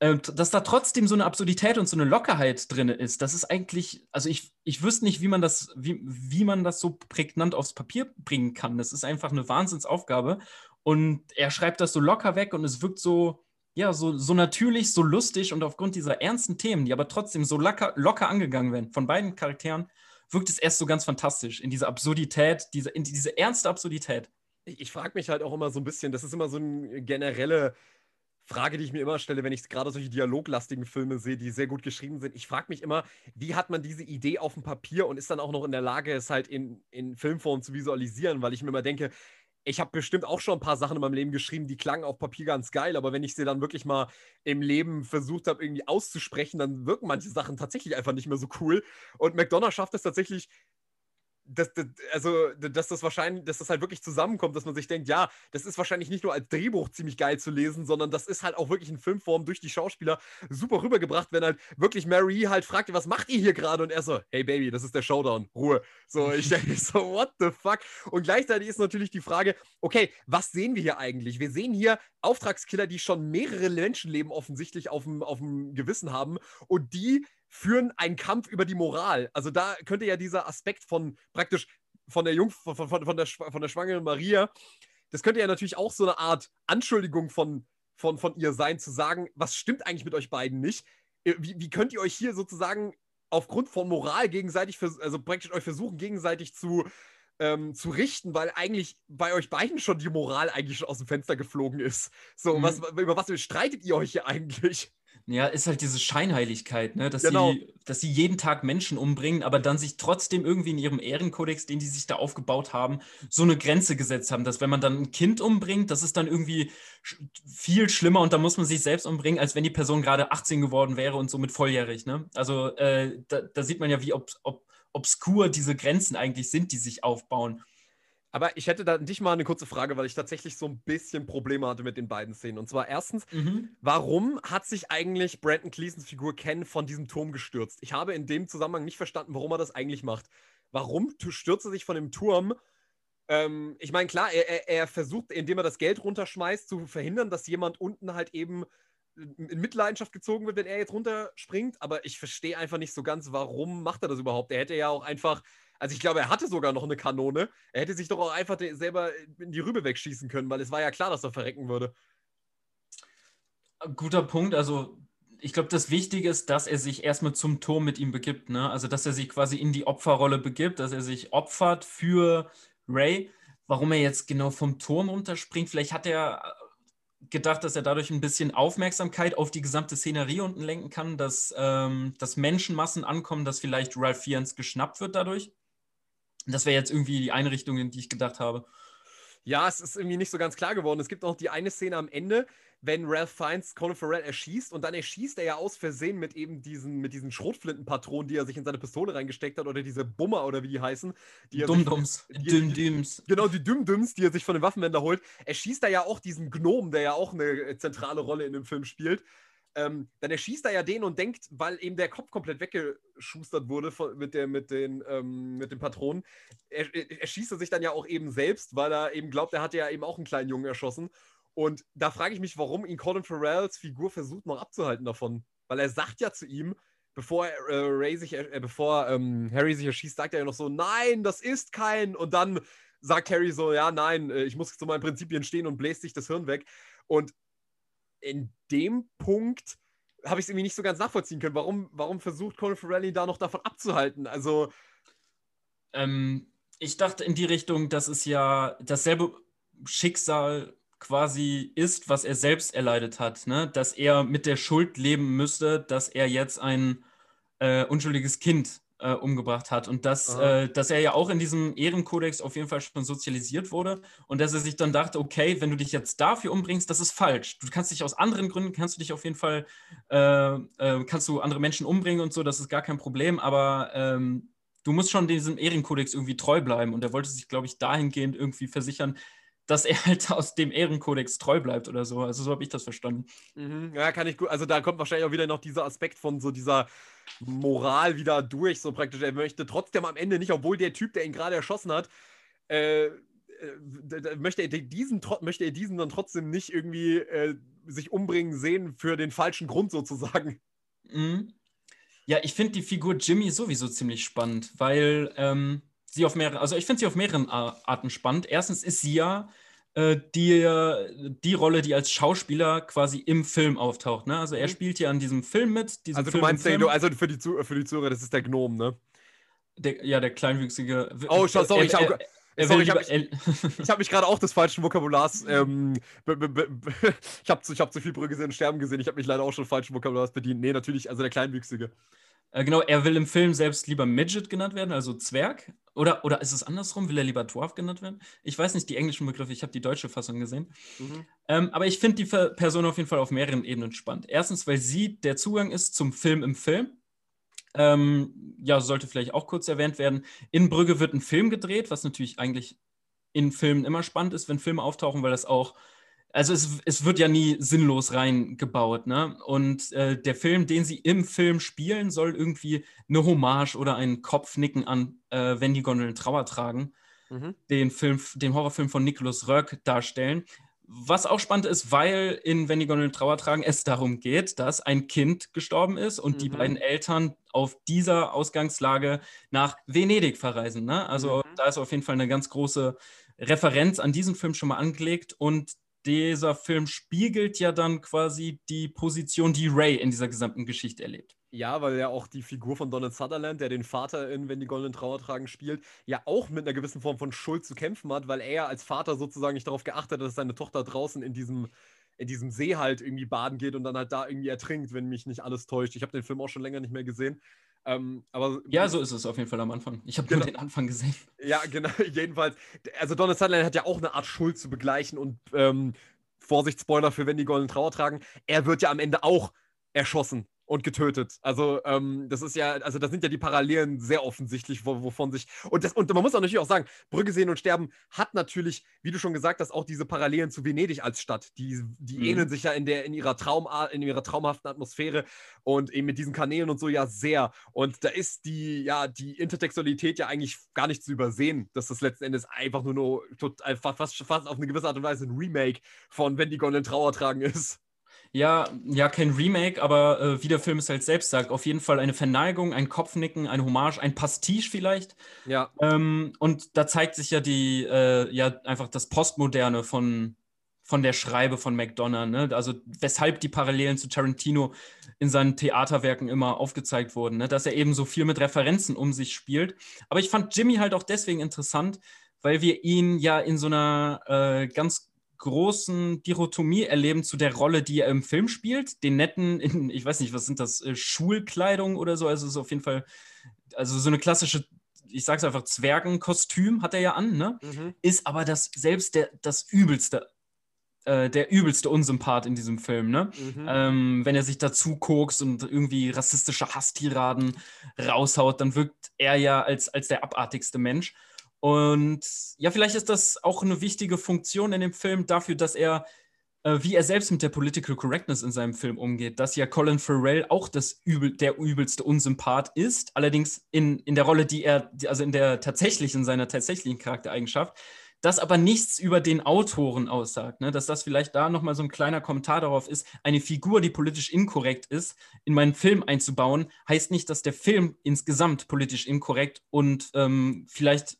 dass da trotzdem so eine Absurdität und so eine Lockerheit drin ist. Das ist eigentlich, also ich, ich wüsste nicht, wie man das, wie, wie man das so prägnant aufs Papier bringen kann. Das ist einfach eine Wahnsinnsaufgabe. Und er schreibt das so locker weg und es wirkt so, ja, so, so natürlich, so lustig und aufgrund dieser ernsten Themen, die aber trotzdem so locker, locker angegangen werden von beiden Charakteren, wirkt es erst so ganz fantastisch in dieser Absurdität, diese, in diese ernste Absurdität. Ich, ich frage mich halt auch immer so ein bisschen, das ist immer so eine generelle Frage, die ich mir immer stelle, wenn ich gerade solche dialoglastigen Filme sehe, die sehr gut geschrieben sind. Ich frage mich immer, wie hat man diese Idee auf dem Papier und ist dann auch noch in der Lage, es halt in, in Filmform zu visualisieren, weil ich mir immer denke, ich habe bestimmt auch schon ein paar Sachen in meinem Leben geschrieben, die klangen auf Papier ganz geil, aber wenn ich sie dann wirklich mal im Leben versucht habe, irgendwie auszusprechen, dann wirken manche Sachen tatsächlich einfach nicht mehr so cool. Und McDonough schafft es tatsächlich, dass, dass, also, dass das wahrscheinlich, dass das halt wirklich zusammenkommt, dass man sich denkt, ja, das ist wahrscheinlich nicht nur als Drehbuch ziemlich geil zu lesen, sondern das ist halt auch wirklich in Filmform durch die Schauspieler super rübergebracht, wenn halt wirklich Mary halt fragt, was macht ihr hier gerade? Und er so, hey Baby, das ist der Showdown, Ruhe. So, ich denke so, what the fuck? Und gleichzeitig ist natürlich die Frage, okay, was sehen wir hier eigentlich? Wir sehen hier Auftragskiller, die schon mehrere Menschenleben offensichtlich auf dem, auf dem Gewissen haben und die führen einen Kampf über die Moral. Also da könnte ja dieser Aspekt von praktisch von der Jungf von, von, von, der, von der schwangeren Maria, das könnte ja natürlich auch so eine Art Anschuldigung von, von, von ihr sein, zu sagen, was stimmt eigentlich mit euch beiden nicht? Äh, wie, wie könnt ihr euch hier sozusagen aufgrund von Moral gegenseitig, also praktisch euch versuchen, gegenseitig zu, ähm, zu richten, weil eigentlich bei euch beiden schon die Moral eigentlich schon aus dem Fenster geflogen ist. So, mhm. was, über was streitet ihr euch hier eigentlich? Ja, ist halt diese Scheinheiligkeit, ne? dass, genau. sie, dass sie jeden Tag Menschen umbringen, aber dann sich trotzdem irgendwie in ihrem Ehrenkodex, den die sich da aufgebaut haben, so eine Grenze gesetzt haben, dass wenn man dann ein Kind umbringt, das ist dann irgendwie viel schlimmer und da muss man sich selbst umbringen, als wenn die Person gerade 18 geworden wäre und somit volljährig. Ne? Also äh, da, da, sieht man ja, wie ob, ob, obskur diese Grenzen eigentlich sind, die sich aufbauen. Aber ich hätte da dich mal eine kurze Frage, weil ich tatsächlich so ein bisschen Probleme hatte mit den beiden Szenen. Und zwar erstens, mhm. warum hat sich eigentlich Brandon Cleasons Figur Ken von diesem Turm gestürzt? Ich habe in dem Zusammenhang nicht verstanden, warum er das eigentlich macht. Warum stürzt er sich von dem Turm? Ähm, ich meine, klar, er, er, er, versucht, indem er das Geld runterschmeißt, zu verhindern, dass jemand unten halt eben in Mitleidenschaft gezogen wird, wenn er jetzt runterspringt. Aber ich verstehe einfach nicht so ganz, warum macht er das überhaupt? Er hätte ja auch einfach also ich glaube, er hatte sogar noch eine Kanone. Er hätte sich doch auch einfach selber in die Rübe wegschießen können, weil es war ja klar, dass er verrecken würde. Guter Punkt. Also ich glaube, das Wichtige ist, dass er sich erstmal zum Turm mit ihm begibt. Ne? Also dass er sich quasi in die Opferrolle begibt, dass er sich opfert für Ray. Warum er jetzt genau vom Turm runterspringt, vielleicht hat er gedacht, dass er dadurch ein bisschen Aufmerksamkeit auf die gesamte Szenerie unten lenken kann, dass, ähm, dass Menschenmassen ankommen, dass vielleicht Ralph Fiennes geschnappt wird dadurch. Das wäre jetzt irgendwie die Einrichtung, in die ich gedacht habe. Ja, es ist irgendwie nicht so ganz klar geworden. Es gibt auch die eine Szene am Ende, wenn Ralph Fiennes Colin Farrell erschießt und dann erschießt er ja aus Versehen mit eben diesen, mit diesen Schrotflintenpatronen, die er sich in seine Pistole reingesteckt hat oder diese Bummer oder wie die heißen. Die Dumdums. Düm-Düms. Genau, die Düm-Düms, die er sich von den Waffenwender holt. Er schießt da ja auch diesen Gnom, der ja auch eine zentrale Rolle in dem Film spielt. Ähm, dann erschießt er ja den und denkt, weil eben der Kopf komplett weggeschustert wurde von, mit, der, mit, den, ähm, mit den Patronen, er, er schießt er sich dann ja auch eben selbst, weil er eben glaubt, er hatte ja eben auch einen kleinen Jungen erschossen. Und da frage ich mich, warum ihn Colin Farrells Figur versucht noch abzuhalten davon. Weil er sagt ja zu ihm, bevor äh, Ray sich, äh, bevor ähm, Harry sich erschießt, sagt er ja noch so, nein, das ist kein. Und dann sagt Harry so, ja, nein, äh, ich muss zu meinen Prinzipien stehen und bläst sich das Hirn weg. Und in dem Punkt habe ich es irgendwie nicht so ganz nachvollziehen können. Warum, warum versucht Colin Farrell ihn da noch davon abzuhalten? Also. Ähm, ich dachte in die Richtung, dass es ja dasselbe Schicksal quasi ist, was er selbst erleidet hat, ne? dass er mit der Schuld leben müsste, dass er jetzt ein äh, unschuldiges Kind äh, umgebracht hat und dass, äh, dass er ja auch in diesem Ehrenkodex auf jeden Fall schon sozialisiert wurde und dass er sich dann dachte, okay, wenn du dich jetzt dafür umbringst, das ist falsch. Du kannst dich aus anderen Gründen, kannst du dich auf jeden Fall, äh, äh, kannst du andere Menschen umbringen und so, das ist gar kein Problem, aber ähm, du musst schon diesem Ehrenkodex irgendwie treu bleiben und er wollte sich, glaube ich, dahingehend irgendwie versichern, dass er halt aus dem Ehrenkodex treu bleibt oder so. Also so habe ich das verstanden. Mhm, ja, kann ich gut. Also da kommt wahrscheinlich auch wieder noch dieser Aspekt von so dieser Moral wieder durch, so praktisch. Er möchte trotzdem am Ende nicht, obwohl der Typ, der ihn gerade erschossen hat, äh, äh möchte, er diesen, möchte er diesen dann trotzdem nicht irgendwie äh, sich umbringen sehen für den falschen Grund sozusagen. Mhm. Ja, ich finde die Figur Jimmy sowieso ziemlich spannend, weil ähm, sie auf mehrere, also ich finde sie auf mehreren Arten spannend. Erstens ist sie ja äh, die, die Rolle, die als Schauspieler quasi im Film auftaucht. Ne? Also er mhm. spielt ja an diesem Film mit. also Film du meinst, den, du, also für die, für die Zuhörer, das ist der Gnom, ne? Der, ja, der kleinwüchsige. Oh, sorry, ich habe. Sorry, ich habe mich, hab mich gerade auch des falschen Vokabulars. Ähm, ich habe zu, hab zu viel Brügge gesehen und Sterben gesehen. Ich habe mich leider auch schon falschen Vokabulars bedient. Nee, natürlich, also der Kleinwüchsige. Äh, genau, er will im Film selbst lieber Midget genannt werden, also Zwerg. Oder, oder ist es andersrum? Will er lieber Dwarf genannt werden? Ich weiß nicht die englischen Begriffe, ich habe die deutsche Fassung gesehen. Mhm. Ähm, aber ich finde die Person auf jeden Fall auf mehreren Ebenen spannend. Erstens, weil sie der Zugang ist zum Film im Film. Ähm, ja, sollte vielleicht auch kurz erwähnt werden. In Brügge wird ein Film gedreht, was natürlich eigentlich in Filmen immer spannend ist, wenn Filme auftauchen, weil das auch also es, es wird ja nie sinnlos reingebaut, ne? Und äh, der Film, den sie im Film spielen, soll irgendwie eine Hommage oder ein Kopfnicken an äh, Wenn die Gondeln Trauer tragen, mhm. den Film, den Horrorfilm von Nicholas Röck darstellen. Was auch spannend ist, weil in Wenn die Gondeln Trauer tragen es darum geht, dass ein Kind gestorben ist und mhm. die beiden Eltern auf dieser Ausgangslage nach Venedig verreisen. Ne? Also mhm. da ist auf jeden Fall eine ganz große Referenz an diesen Film schon mal angelegt und dieser Film spiegelt ja dann quasi die Position, die Ray in dieser gesamten Geschichte erlebt. Ja, weil ja auch die Figur von Donald Sutherland, der den Vater in Wenn die goldenen Trauer tragen spielt, ja auch mit einer gewissen Form von Schuld zu kämpfen hat, weil er als Vater sozusagen nicht darauf geachtet hat, dass seine Tochter draußen in diesem, in diesem See halt irgendwie baden geht und dann halt da irgendwie ertrinkt, wenn mich nicht alles täuscht. Ich habe den Film auch schon länger nicht mehr gesehen. Ähm, aber ja, so ist es auf jeden Fall am Anfang. Ich habe genau. nur den Anfang gesehen. Ja, genau, jedenfalls. Also Donald Sutherland hat ja auch eine Art Schuld zu begleichen und ähm, Vorsicht, Spoiler für wenn die goldenen Trauer tragen, er wird ja am Ende auch erschossen und getötet. Also, ähm, das ist ja, also da sind ja die Parallelen sehr offensichtlich, wo, wovon sich. Und, das, und man muss auch natürlich auch sagen, Brügge sehen und sterben hat natürlich, wie du schon gesagt hast, auch diese Parallelen zu Venedig als Stadt. Die, die mhm. ähneln sich ja in, der, in, ihrer Traum, in ihrer traumhaften Atmosphäre und eben mit diesen Kanälen und so ja sehr. Und da ist die, ja, die Intertextualität ja eigentlich gar nicht zu übersehen, dass das letzten Endes einfach nur, nur fast, fast auf eine gewisse Art und Weise ein Remake von Wenn die Gondeln Trauer tragen ist. Ja, ja, kein Remake, aber äh, wie der Film es halt selbst sagt, auf jeden Fall eine Verneigung, ein Kopfnicken, eine Hommage, ein Pastiche vielleicht. Ja. Ähm, und da zeigt sich ja die, äh, ja, einfach das Postmoderne von, von der Schreibe von McDonough, ne? Also weshalb die Parallelen zu Tarantino in seinen Theaterwerken immer aufgezeigt wurden, ne? Dass er eben so viel mit Referenzen um sich spielt. Aber ich fand Jimmy halt auch deswegen interessant, weil wir ihn ja in so einer äh, ganz großen Dichotomie erleben zu der Rolle, die er im Film spielt. Den netten, in, ich weiß nicht, was sind das, äh, Schulkleidung oder so. Also es ist auf jeden Fall, also so eine klassische ich sag's einfach, Zwergenkostüm hat er ja an, ne? Mhm. Ist aber das selbst der, das übelste, äh, der übelste Unsympath in diesem Film, ne? Mhm. Ähm, wenn er sich dazu kokst und irgendwie rassistische Hasstiraden raushaut, dann wirkt er ja als, als der abartigste Mensch. Und ja, vielleicht ist das auch eine wichtige Funktion in dem Film dafür, dass er äh, wie er selbst mit der Political Correctness in seinem Film umgeht, dass ja Colin Farrell auch das übel, der übelste Unsympath ist, allerdings in, in der Rolle, die er, also in der tatsächlichen, seiner tatsächlichen Charaktereigenschaft, das aber nichts über den Autoren aussagt, ne? dass das vielleicht da nochmal so ein kleiner Kommentar darauf ist, eine Figur, die politisch inkorrekt ist, in meinen Film einzubauen, heißt nicht, dass der Film insgesamt politisch inkorrekt und ähm, vielleicht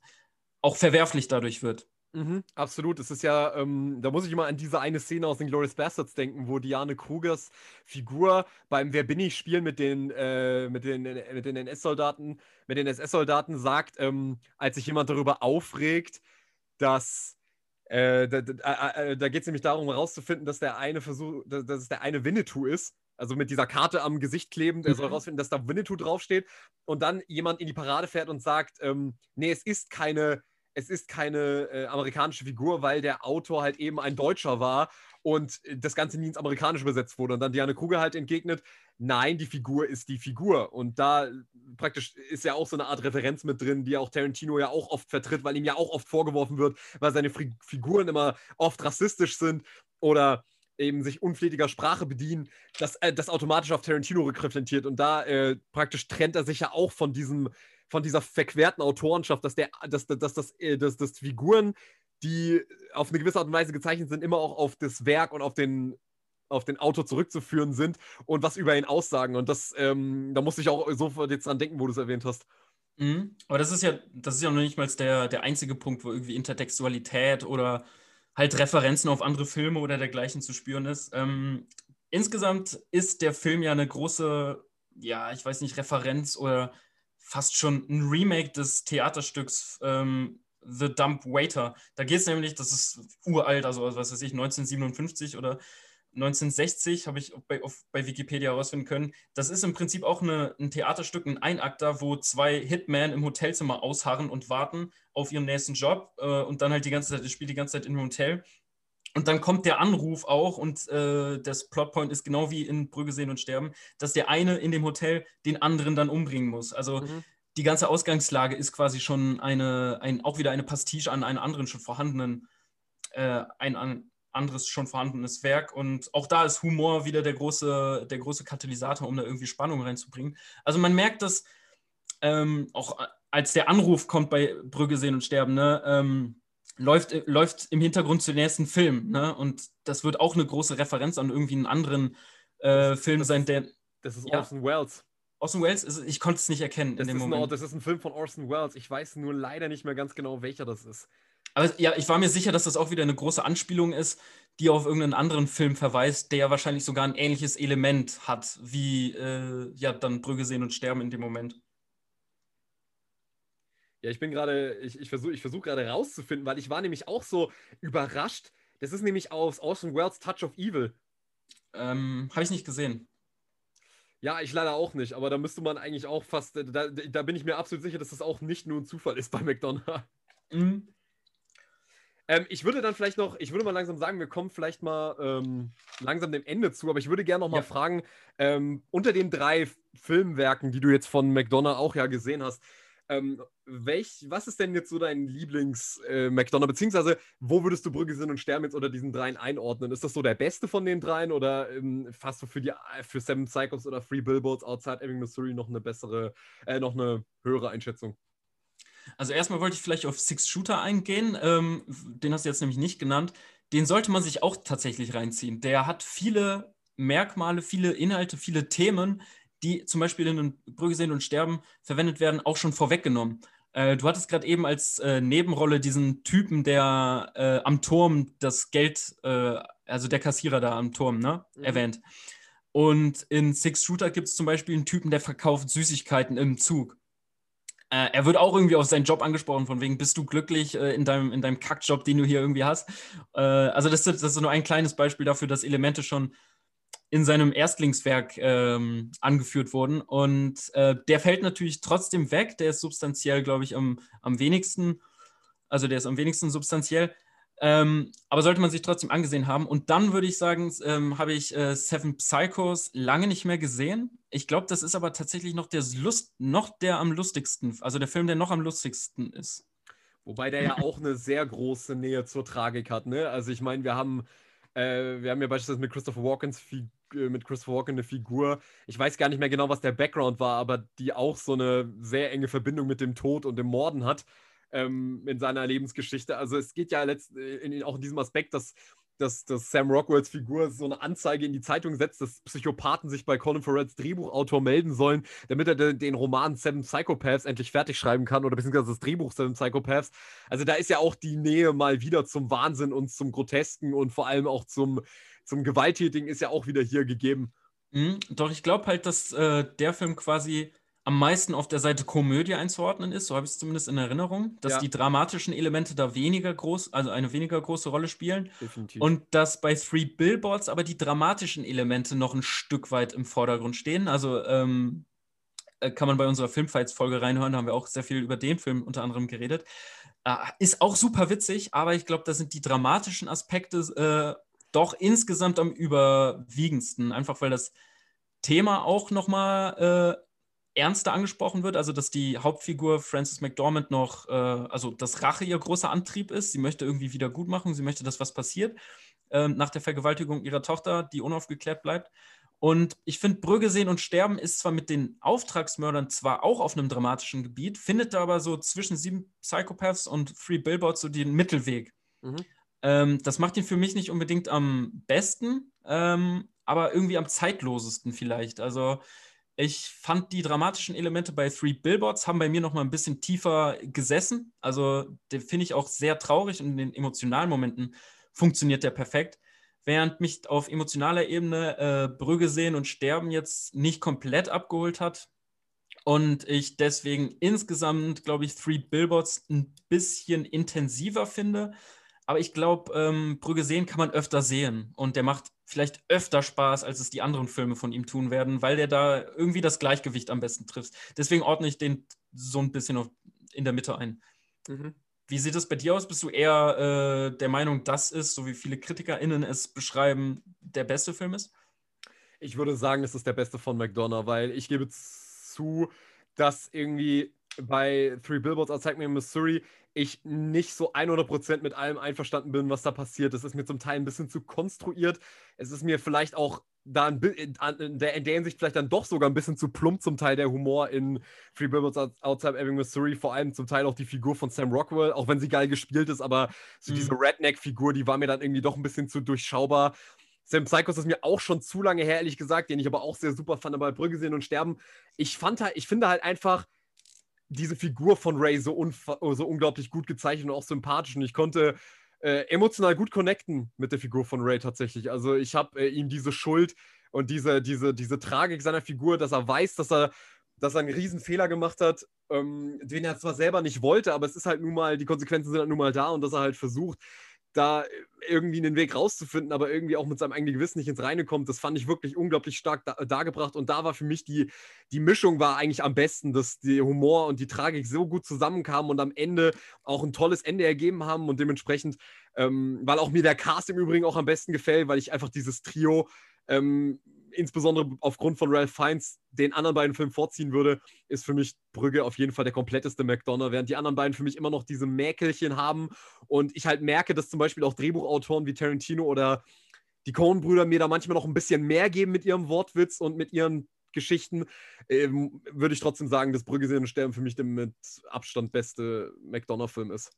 auch verwerflich dadurch wird. Mhm, absolut. Es ist ja, ähm, da muss ich immer an diese eine Szene aus den Glorious Bastards denken, wo Diane Krugers Figur beim Wer bin ich spielen mit den, äh, mit den, mit den NS-Soldaten, mit den SS-Soldaten sagt, ähm, als sich jemand darüber aufregt, dass äh, da, da, äh, äh, da geht es nämlich darum, herauszufinden, dass der eine Versuch, dass, dass es der eine Winnetou ist. Also mit dieser Karte am Gesicht klebend, er mhm. soll herausfinden, dass da Winnetou draufsteht. Und dann jemand in die Parade fährt und sagt, ähm, nee, es ist keine es ist keine äh, amerikanische Figur, weil der Autor halt eben ein Deutscher war und das Ganze nie ins Amerikanische übersetzt wurde. Und dann Diane Kruger halt entgegnet, nein, die Figur ist die Figur. Und da praktisch ist ja auch so eine Art Referenz mit drin, die auch Tarantino ja auch oft vertritt, weil ihm ja auch oft vorgeworfen wird, weil seine Figuren immer oft rassistisch sind oder eben sich unflätiger Sprache bedienen, dass äh, das automatisch auf Tarantino rückreflektiert. Und da äh, praktisch trennt er sich ja auch von diesem von dieser verquerten Autorenschaft, dass, der, dass, dass, dass, dass, äh, dass, dass Figuren, die auf eine gewisse Art und Weise gezeichnet sind, immer auch auf das Werk und auf den, auf den Autor zurückzuführen sind und was über ihn aussagen. Und das, ähm, da musste ich auch sofort jetzt dran denken, wo du es erwähnt hast. Mhm. Aber das ist ja, das ist ja noch nicht mal der, der einzige Punkt, wo irgendwie Intertextualität oder halt Referenzen auf andere Filme oder dergleichen zu spüren ist. Ähm, insgesamt ist der Film ja eine große, ja, ich weiß nicht, Referenz oder fast schon ein Remake des Theaterstücks ähm, The Dump Waiter. Da geht es nämlich, das ist uralt, also was weiß ich, 1957 oder 1960 habe ich bei, auf, bei Wikipedia herausfinden können. Das ist im Prinzip auch eine, ein Theaterstück, ein Einakter, wo zwei Hitmen im Hotelzimmer ausharren und warten auf ihren nächsten Job äh, und dann halt die ganze Zeit, das spielt die ganze Zeit im Hotel und dann kommt der Anruf auch und äh, das Plotpoint ist genau wie in Brügge sehen und sterben, dass der eine in dem Hotel den anderen dann umbringen muss. Also mhm. die ganze Ausgangslage ist quasi schon eine, ein, auch wieder eine Pastiche an einem anderen schon vorhandenen, äh, ein an, anderes schon vorhandenes Werk. Und auch da ist Humor wieder der große, der große Katalysator, um da irgendwie Spannung reinzubringen. Also man merkt dass ähm, auch als der Anruf kommt bei Brügge sehen und sterben, ne? Ähm, läuft, äh, läuft im Hintergrund zu den nächsten Film. Ne? Und das wird auch eine große Referenz an irgendwie einen anderen äh, Film das sein, der. Das ist ja. Orson Welles. Orson Welles, ist, ich konnte es nicht erkennen das in dem Moment. Ein, das ist ein Film von Orson Welles. Ich weiß nur leider nicht mehr ganz genau, welcher das ist. Aber ja, ich war mir sicher, dass das auch wieder eine große Anspielung ist, die auf irgendeinen anderen Film verweist, der ja wahrscheinlich sogar ein ähnliches Element hat, wie äh, ja dann Brügge sehen und sterben in dem Moment. Ja, ich bin gerade, ich, ich versuche ich versuch gerade rauszufinden, weil ich war nämlich auch so überrascht. Das ist nämlich aus Orson Welles Touch of Evil. Ähm, Habe ich nicht gesehen. Ja, ich leider auch nicht, aber da müsste man eigentlich auch fast, da, da bin ich mir absolut sicher, dass das auch nicht nur ein Zufall ist bei McDonald's. Mhm. Ähm, ich würde dann vielleicht noch, ich würde mal langsam sagen, wir kommen vielleicht mal ähm, langsam dem Ende zu, aber ich würde gerne noch mal ja. fragen, ähm, unter den drei Filmwerken, die du jetzt von McDonough auch ja gesehen hast, ähm, welch, was ist denn jetzt so dein Lieblings-McDonald's? Äh, Beziehungsweise, wo würdest du Brügge sind und Sterben jetzt unter diesen dreien einordnen? Ist das so der beste von den dreien oder ähm, fast so für, die, für Seven Psychos oder Free Billboards Outside Ebbing, Missouri noch eine bessere, äh, noch eine höhere Einschätzung? Also erstmal wollte ich vielleicht auf Six Shooter eingehen. Ähm, den hast du jetzt nämlich nicht genannt. Den sollte man sich auch tatsächlich reinziehen. Der hat viele Merkmale, viele Inhalte, viele Themen, die zum Beispiel in Brügge sehen und sterben verwendet werden, auch schon vorweggenommen. Äh, du hattest gerade eben als äh, Nebenrolle diesen Typen, der äh, am Turm das Geld, äh, also der Kassierer da am Turm, ne, mhm. erwähnt. Und in Six Shooter gibt es zum Beispiel einen Typen, der verkauft Süßigkeiten im Zug. Äh, er wird auch irgendwie auf seinen Job angesprochen, von wegen, bist du glücklich äh, in, deinem, in deinem Kackjob, den du hier irgendwie hast? also das, das ist nur ein kleines Beispiel dafür, dass Elemente schon in seinem Erstlingswerk ähm, angeführt wurden. Und äh, der fällt natürlich trotzdem weg. Der ist substanziell, glaube ich, am, am wenigsten. Also der ist am wenigsten substanziell. Ähm, aber sollte man sich trotzdem angesehen haben. Und dann würde ich sagen, ähm, habe ich äh, Seven Psychos lange nicht mehr gesehen. Ich glaube, das ist aber tatsächlich noch der Lust, noch der am lustigsten, also der Film, der noch am lustigsten ist. Wobei der ja auch eine sehr große Nähe zur Tragik hat, ne? Also ich meine, wir haben, äh, wir haben ja beispielsweise mit Christopher Walkens äh, mit Christopher Walken eine Figur. Ich weiß gar nicht mehr genau, was der Background war, aber die auch so eine sehr enge Verbindung mit dem Tod und dem Morden hat ähm, in seiner Lebensgeschichte. Also es geht ja letzt, äh, in, auch in diesem Aspekt, dass, dass, dass Sam Rockwells Figur so eine Anzeige in die Zeitung setzt, dass Psychopathen sich bei Colin Farrells Drehbuchautor melden sollen, damit er den, den Roman Seven Psychopaths endlich fertig schreiben kann oder beziehungsweise das Drehbuch Seven Psychopaths. Also da ist ja auch die Nähe mal wieder zum Wahnsinn und zum Grotesken und vor allem auch zum, zum Gewalttätigen ist ja auch wieder hier gegeben. Mhm, doch ich glaube halt, dass äh, der Film quasi am meisten auf der Seite Komödie einzuordnen ist, so habe ich es zumindest in Erinnerung, dass ja. die dramatischen Elemente da weniger groß, also eine weniger große Rolle spielen. Definitiv. Und dass bei Three Billboards aber die dramatischen Elemente noch ein Stück weit im Vordergrund stehen. Also ähm, äh, kann man bei unserer Filmfights-Folge reinhören, da haben wir auch sehr viel über den Film unter anderem geredet. Äh, ist auch super witzig, aber ich glaube, da sind die dramatischen Aspekte äh, doch insgesamt am überwiegendsten, einfach weil das Thema auch nochmal äh, ernster angesprochen wird, also dass die Hauptfigur Frances McDormand noch, äh, also dass Rache ihr großer Antrieb ist. Sie möchte irgendwie wieder gut machen, sie möchte, dass was passiert äh, nach der Vergewaltigung ihrer Tochter, die unaufgeklärt bleibt. Und ich finde, Brügge sehen und sterben ist zwar mit den Auftragsmördern zwar auch auf einem dramatischen Gebiet, findet da aber so zwischen sieben Psychopaths und Three Billboards so den Mittelweg. Mhm. Ähm, das macht ihn für mich nicht unbedingt am besten, ähm, aber irgendwie am zeitlosesten vielleicht. Also ich fand die dramatischen Elemente bei Three Billboards haben bei mir noch mal ein bisschen tiefer gesessen. Also den finde ich auch sehr traurig und in den emotionalen Momenten funktioniert der perfekt. Während mich auf emotionaler Ebene äh, Brügge sehen und sterben jetzt nicht komplett abgeholt hat. Und ich deswegen insgesamt, glaube ich, Three Billboards ein bisschen intensiver finde. Aber ich glaube, ähm, Brügge sehen kann man öfter sehen. Und der macht vielleicht öfter Spaß, als es die anderen Filme von ihm tun werden, weil der da irgendwie das Gleichgewicht am besten trifft. Deswegen ordne ich den so ein bisschen in der Mitte ein. Mhm. Wie sieht es bei dir aus? Bist du eher äh, der Meinung, dass es, so wie viele KritikerInnen es beschreiben, der beste Film ist? Ich würde sagen, es ist der beste von McDonough, weil ich gebe zu, dass irgendwie bei Three Billboards Outside Me in Missouri ich nicht so 100% mit allem einverstanden bin, was da passiert. Es ist mir zum Teil ein bisschen zu konstruiert. Es ist mir vielleicht auch da in, der, in der Hinsicht vielleicht dann doch sogar ein bisschen zu plump zum Teil der Humor in Three Billboards Outside Ebbing, Missouri. Vor allem zum Teil auch die Figur von Sam Rockwell, auch wenn sie geil gespielt ist, aber so mhm. diese Redneck-Figur, die war mir dann irgendwie doch ein bisschen zu durchschaubar. Sam Psychos ist mir auch schon zu lange her, ehrlich gesagt, den ich aber auch sehr super fand, aber Brügge sehen und sterben. Ich fand halt, ich finde halt einfach, diese Figur von Ray so, so unglaublich gut gezeichnet und auch sympathisch. Und ich konnte äh, emotional gut connecten mit der Figur von Ray tatsächlich. Also ich habe äh, ihm diese Schuld und diese, diese, diese Tragik seiner Figur, dass er weiß, dass er, dass er einen riesen Fehler gemacht hat, ähm, den er zwar selber nicht wollte, aber es ist halt nun mal, die Konsequenzen sind halt nun mal da und dass er halt versucht, da irgendwie einen Weg rauszufinden, aber irgendwie auch mit seinem eigenen Gewissen nicht ins Reine kommt, das fand ich wirklich unglaublich stark da, dargebracht. Und da war für mich die, die Mischung war eigentlich am besten, dass die Humor und die Tragik so gut zusammenkamen und am Ende auch ein tolles Ende ergeben haben und dementsprechend, ähm, weil auch mir der Cast im Übrigen auch am besten gefällt, weil ich einfach dieses Trio ähm, insbesondere aufgrund von Ralph Fiennes den anderen beiden Filmen vorziehen würde, ist für mich Brügge auf jeden Fall der kompletteste McDonough, während die anderen beiden für mich immer noch diese Mäkelchen haben und ich halt merke, dass zum Beispiel auch Drehbuchautoren wie Tarantino oder die Coen-Brüder mir da manchmal noch ein bisschen mehr geben mit ihrem Wortwitz und mit ihren Geschichten, ähm, würde ich trotzdem sagen, dass Brügge sehen und sterben für mich der mit Abstand beste McDonough-Film ist.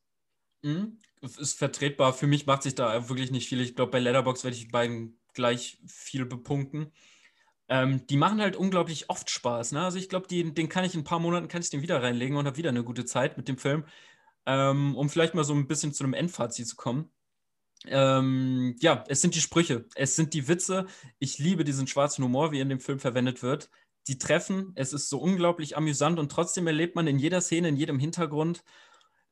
Mhm. Ist vertretbar. Für mich macht sich da wirklich nicht viel. Ich glaube, bei Letterbox werde ich die beiden gleich viel bepunkten. Ähm, die machen halt unglaublich oft Spaß. Ne? Also ich glaube, den kann ich in ein paar Monaten kann ich den wieder reinlegen und habe wieder eine gute Zeit mit dem Film, ähm, um vielleicht mal so ein bisschen zu einem Endfazit zu kommen. Ähm, ja, es sind die Sprüche, es sind die Witze. Ich liebe diesen schwarzen Humor, wie in dem Film verwendet wird. Die treffen, es ist so unglaublich amüsant und trotzdem erlebt man in jeder Szene, in jedem Hintergrund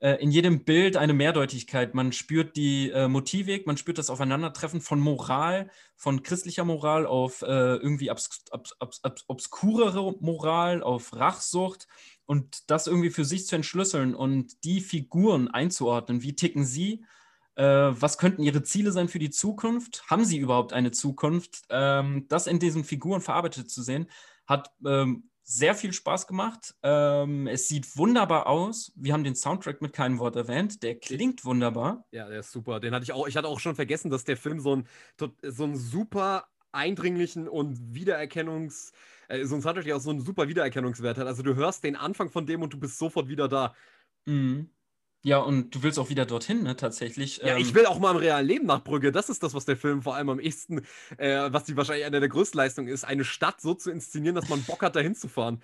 äh, in jedem Bild eine Mehrdeutigkeit. Man spürt die äh, Motivik, man spürt das Aufeinandertreffen von Moral, von christlicher Moral auf äh, irgendwie obs obs obs obskurere Moral, auf Rachsucht und das irgendwie für sich zu entschlüsseln und die Figuren einzuordnen. Wie ticken sie? Äh, was könnten ihre Ziele sein für die Zukunft? Haben sie überhaupt eine Zukunft? Ähm, das in diesen Figuren verarbeitet zu sehen, hat ähm, sehr viel Spaß gemacht. Ähm, es sieht wunderbar aus. Wir haben den Soundtrack mit keinem Wort erwähnt. Der klingt wunderbar. Ja, der ist super. Den hatte ich auch. Ich hatte auch schon vergessen, dass der Film so ein, so ein super eindringlichen und Wiedererkennungs äh, so ein Soundtrack, der auch so einen super Wiedererkennungswert hat. Also du hörst den Anfang von dem und du bist sofort wieder da. Mhm. Ja, und du willst auch wieder dorthin, ne, tatsächlich. Ja, ähm, ich will auch mal im realen Leben nach Brügge. Das ist das, was der Film vor allem am ehesten, äh, was die wahrscheinlich eine der größten Leistungen ist, eine Stadt so zu inszenieren, dass man Bock hat, da hinzufahren.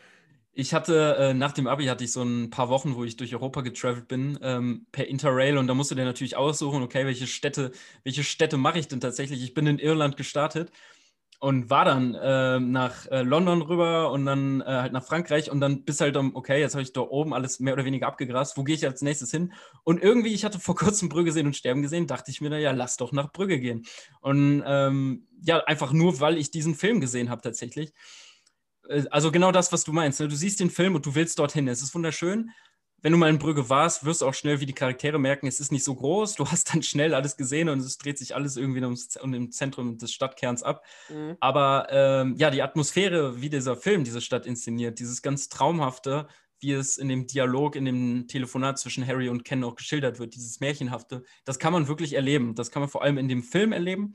Ich hatte, äh, nach dem Abi hatte ich so ein paar Wochen, wo ich durch Europa getravelt bin, ähm, per Interrail und da musst du dir natürlich aussuchen, okay, welche Städte, welche Städte mache ich denn tatsächlich? Ich bin in Irland gestartet und war dann äh, nach äh, London rüber und dann äh, halt nach Frankreich und dann bis halt um, okay, jetzt habe ich da oben alles mehr oder weniger abgegrast, wo gehe ich als nächstes hin? Und irgendwie, ich hatte vor kurzem Brügge sehen und sterben gesehen, dachte ich mir, naja, lass doch nach Brügge gehen. Und ähm, ja, einfach nur, weil ich diesen Film gesehen habe tatsächlich. Äh, also genau das, was du meinst. Ne? Du siehst den Film und du willst dorthin. Es ist wunderschön, wenn du mal in Brügge warst, wirst du auch schnell wie die Charaktere merken, es ist nicht so groß. Du hast dann schnell alles gesehen und es dreht sich alles irgendwie ums, im Zentrum des Stadtkerns ab. Mhm. Aber ähm, ja, die Atmosphäre, wie dieser Film diese Stadt inszeniert, dieses ganz traumhafte, wie es in dem Dialog, in dem Telefonat zwischen Harry und Ken auch geschildert wird, dieses Märchenhafte, das kann man wirklich erleben. Das kann man vor allem in dem Film erleben.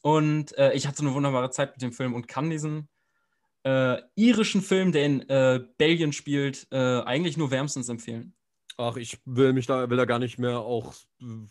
Und äh, ich hatte eine wunderbare Zeit mit dem Film und kann diesen äh, irischen Film, der in äh, Belgien spielt, äh, eigentlich nur wärmstens empfehlen. Ach, ich will mich da, will da gar nicht mehr auch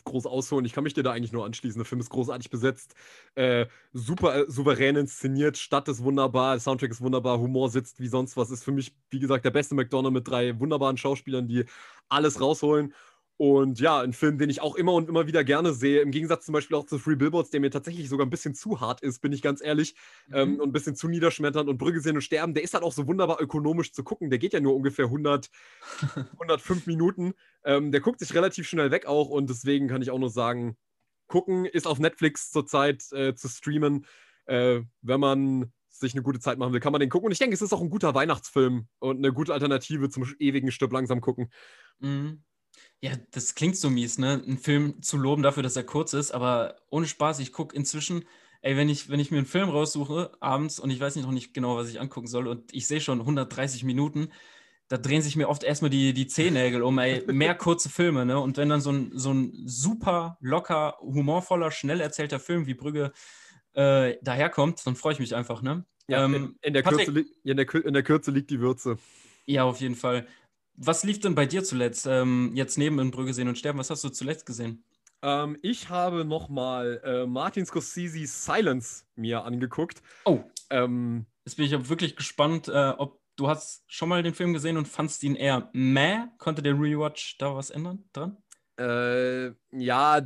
groß ausholen. Ich kann mich dir da eigentlich nur anschließen. Der Film ist großartig besetzt, äh, super äh, souverän inszeniert, Stadt ist wunderbar, Soundtrack ist wunderbar, Humor sitzt wie sonst was. Ist für mich, wie gesagt, der beste McDonald mit drei wunderbaren Schauspielern, die alles rausholen. Und ja, ein Film, den ich auch immer und immer wieder gerne sehe, im Gegensatz zum Beispiel auch zu Free Billboards, der mir tatsächlich sogar ein bisschen zu hart ist, bin ich ganz ehrlich, mhm. ähm, und ein bisschen zu niederschmetternd und Brügge sehen und sterben, der ist halt auch so wunderbar ökonomisch zu gucken. Der geht ja nur ungefähr 100, 105 Minuten. Ähm, der guckt sich relativ schnell weg auch und deswegen kann ich auch nur sagen, gucken ist auf Netflix zurzeit äh, zu streamen. Äh, wenn man sich eine gute Zeit machen will, kann man den gucken. Und ich denke, es ist auch ein guter Weihnachtsfilm und eine gute Alternative zum ewigen Stück langsam gucken. Mhm. Ja, das klingt so mies, ne? Einen Film zu loben dafür, dass er kurz ist, aber ohne Spaß, ich gucke inzwischen, ey, wenn ich, wenn ich mir einen Film raussuche abends und ich weiß nicht noch nicht genau, was ich angucken soll und ich sehe schon 130 Minuten, da drehen sich mir oft erstmal die, die Zehennägel um, ey, mehr kurze Filme, ne? Und wenn dann so ein, so ein super locker, humorvoller, schnell erzählter Film wie Brügge äh, daherkommt, dann freue ich mich einfach, ne? Ja, ähm, in, in, der Patrick, Kürze, in, der, in der Kürze liegt die Würze. Ja, auf jeden Fall. Was lief denn bei dir zuletzt? Ähm, jetzt neben in Brügge sehen und sterben, was hast du zuletzt gesehen? Ähm, ich habe nochmal äh, Martin Scorsese Silence mir angeguckt. Oh. Ähm, Jetzt bin ich aber wirklich gespannt, äh, ob du hast schon mal den Film gesehen und fandst ihn eher meh. Konnte der Rewatch da was ändern dran? Äh, ja,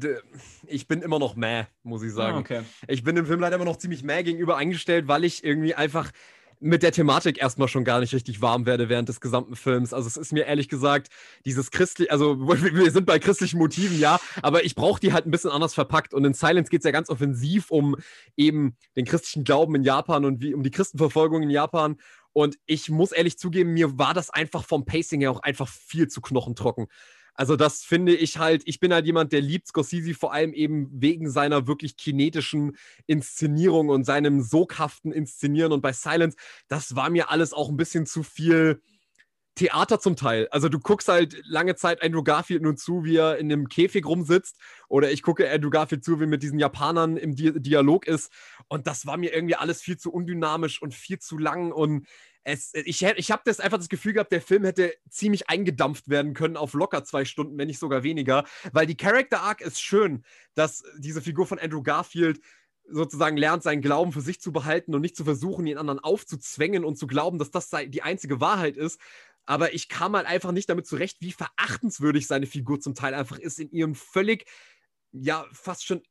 ich bin immer noch meh, muss ich sagen. Ah, okay. Ich bin dem Film leider immer noch ziemlich meh gegenüber eingestellt, weil ich irgendwie einfach mit der Thematik erstmal schon gar nicht richtig warm werde während des gesamten Films. Also es ist mir ehrlich gesagt, dieses christlich, also wir sind bei christlichen Motiven, ja, aber ich brauche die halt ein bisschen anders verpackt. Und in Silence geht es ja ganz offensiv um eben den christlichen Glauben in Japan und wie um die Christenverfolgung in Japan. Und ich muss ehrlich zugeben, mir war das einfach vom Pacing her auch einfach viel zu knochentrocken. Also das finde ich halt, ich bin halt jemand, der liebt Scorsese vor allem eben wegen seiner wirklich kinetischen Inszenierung und seinem soghaften Inszenieren. Und bei Silence, das war mir alles auch ein bisschen zu viel Theater zum Teil. Also du guckst halt lange Zeit Andrew Garfield nur zu, wie er in einem Käfig rumsitzt. Oder ich gucke Andrew Garfield zu, wie er mit diesen Japanern im Di Dialog ist. Und das war mir irgendwie alles viel zu undynamisch und viel zu lang. Und es, ich, ich habe das einfach das Gefühl gehabt, der Film hätte ziemlich eingedampft werden können auf locker zwei Stunden, wenn nicht sogar weniger, weil die Character Arc ist schön, dass diese Figur von Andrew Garfield sozusagen lernt, seinen Glauben für sich zu behalten und nicht zu versuchen, ihn anderen aufzuzwängen und zu glauben, dass das die einzige Wahrheit ist. Aber ich kam halt einfach nicht damit zurecht, wie verachtenswürdig seine Figur zum Teil einfach ist in ihrem völlig, ja, fast schon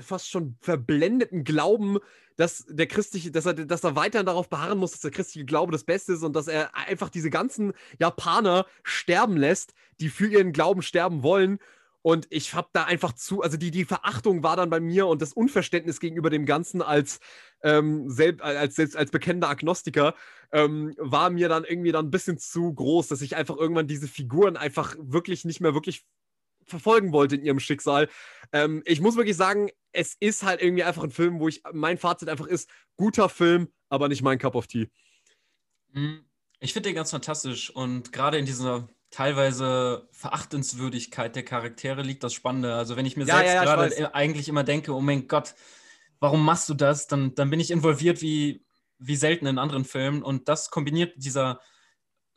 fast schon verblendeten Glauben, dass der christliche, dass er, dass er weiterhin darauf beharren muss, dass der christliche Glaube das Beste ist und dass er einfach diese ganzen Japaner sterben lässt, die für ihren Glauben sterben wollen. Und ich habe da einfach zu, also die, die Verachtung war dann bei mir und das Unverständnis gegenüber dem Ganzen als, ähm, selbst, als, selbst als bekennender Agnostiker ähm, war mir dann irgendwie dann ein bisschen zu groß, dass ich einfach irgendwann diese Figuren einfach wirklich nicht mehr wirklich verfolgen wollte in ihrem Schicksal. Ähm, ich muss wirklich sagen, es ist halt irgendwie einfach ein Film, wo ich, mein Fazit einfach ist, guter Film, aber nicht mein Cup of Tea. Mhm. Ich finde den ganz fantastisch und gerade in dieser teilweise Verachtenswürdigkeit der Charaktere liegt das Spannende. Also wenn ich mir ja, selbst ja, ja, gerade eigentlich immer denke, oh mein Gott, warum machst du das? Dann, dann bin ich involviert wie, wie selten in anderen Filmen und das kombiniert dieser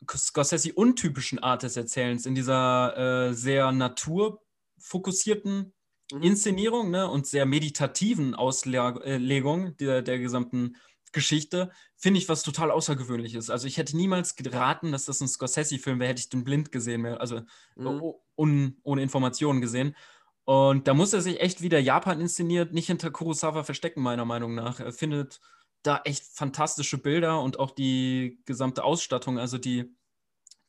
Scorsese-untypischen Art des Erzählens, in dieser äh, sehr naturfokussierten mhm. Inszenierung ne, und sehr meditativen Auslegung der, der gesamten Geschichte, finde ich was total Außergewöhnliches. Also ich hätte niemals geraten, dass das ein Scorsese-Film wäre, hätte ich den blind gesehen, also mhm. un, ohne Informationen gesehen. Und da muss er sich echt wieder Japan inszeniert, nicht hinter Kurosawa verstecken, meiner Meinung nach. Er findet da echt fantastische Bilder und auch die gesamte Ausstattung, also die,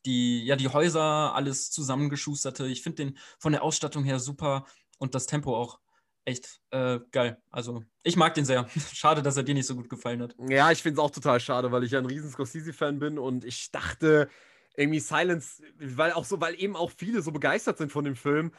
die, ja, die Häuser, alles zusammengeschusterte. Ich finde den von der Ausstattung her super und das Tempo auch echt äh, geil. Also, ich mag den sehr. Schade, dass er dir nicht so gut gefallen hat. Ja, ich finde es auch total schade, weil ich ja ein riesen Scorsese-Fan bin und ich dachte, irgendwie Silence, weil auch so, weil eben auch viele so begeistert sind von dem Film,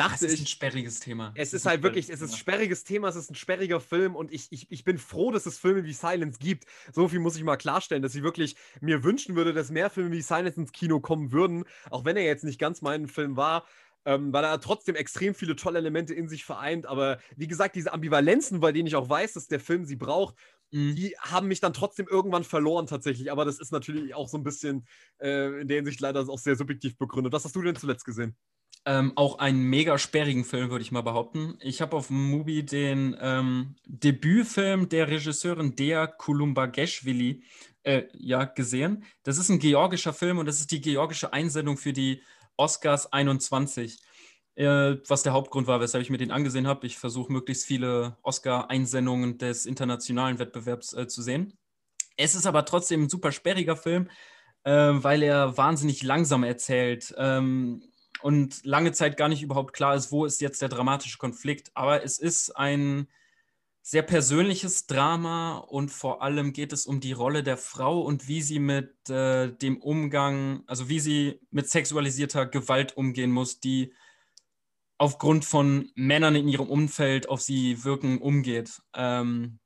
dachte ich. Es ist ein sperriges Thema. Es ist, ist halt wirklich, es ist ein sperriges Thema, es ist ein sperriger Film und ich, ich, ich bin froh, dass es Filme wie Silence gibt. So viel muss ich mal klarstellen, dass ich wirklich mir wünschen würde, dass mehr Filme wie Silence ins Kino kommen würden, auch wenn er jetzt nicht ganz mein Film war. Ähm, weil er trotzdem extrem viele tolle Elemente in sich vereint. Aber wie gesagt, diese Ambivalenzen, bei denen ich auch weiß, dass der Film sie braucht, mhm. die haben mich dann trotzdem irgendwann verloren tatsächlich. Aber das ist natürlich auch so ein bisschen äh, in der Hinsicht leider auch sehr subjektiv begründet. Was hast du denn zuletzt gesehen? Ähm, auch einen mega sperrigen Film, würde ich mal behaupten. Ich habe auf Mubi den ähm, Debütfilm der Regisseurin Dea Kulumbageshvili äh, ja, gesehen. Das ist ein georgischer Film und das ist die georgische Einsendung für die Oscars 21. Äh, was der Hauptgrund war, weshalb ich mir den angesehen habe. Ich versuche möglichst viele Oscar-Einsendungen des internationalen Wettbewerbs äh, zu sehen. Es ist aber trotzdem ein super sperriger Film, äh, weil er wahnsinnig langsam erzählt. Ähm, und lange Zeit gar nicht überhaupt klar ist, wo ist jetzt der dramatische Konflikt. Aber es ist ein sehr persönliches Drama und vor allem geht es um die Rolle der Frau und wie sie mit äh, dem Umgang, also wie sie mit sexualisierter Gewalt umgehen muss, die aufgrund von Männern in ihrem Umfeld auf sie wirken, umgeht. Ähm,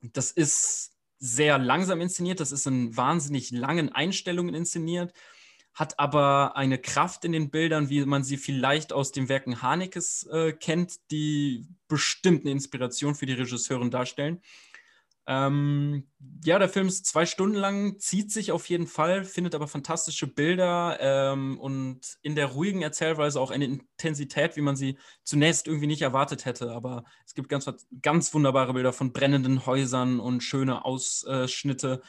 das ist sehr langsam inszeniert, das ist in wahnsinnig langen Einstellungen inszeniert hat aber eine Kraft in den Bildern, wie man sie vielleicht aus den Werken Hanekes äh, kennt, die bestimmt eine Inspiration für die Regisseurin darstellen. Ähm, ja, der Film ist zwei Stunden lang, zieht sich auf jeden Fall, findet aber fantastische Bilder ähm, und in der ruhigen Erzählweise auch eine Intensität, wie man sie zunächst irgendwie nicht erwartet hätte. Aber es gibt ganz, ganz wunderbare Bilder von brennenden Häusern und schöne Ausschnitte äh,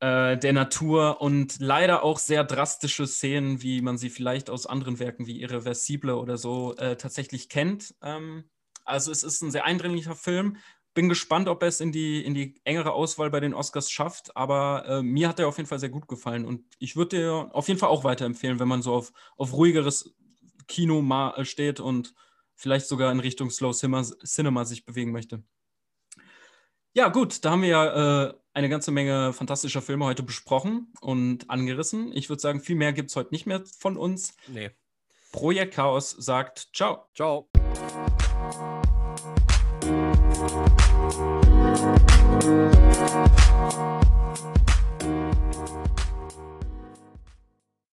der Natur und leider auch sehr drastische Szenen, wie man sie vielleicht aus anderen Werken wie Irreversible oder so äh, tatsächlich kennt. Ähm, also es ist ein sehr eindringlicher Film. Bin gespannt, ob er es in die, in die engere Auswahl bei den Oscars schafft, aber äh, mir hat er auf jeden Fall sehr gut gefallen und ich würde dir auf jeden Fall auch weiterempfehlen, wenn man so auf, auf ruhigeres Kino äh, steht und vielleicht sogar in Richtung Slow Cinema sich bewegen möchte. Ja, gut, da haben wir ja äh, eine ganze Menge fantastischer Filme heute besprochen und angerissen. Ich würde sagen, viel mehr gibt es heute nicht mehr von uns. Nee. Projekt Chaos sagt Ciao. Ciao. Thank you.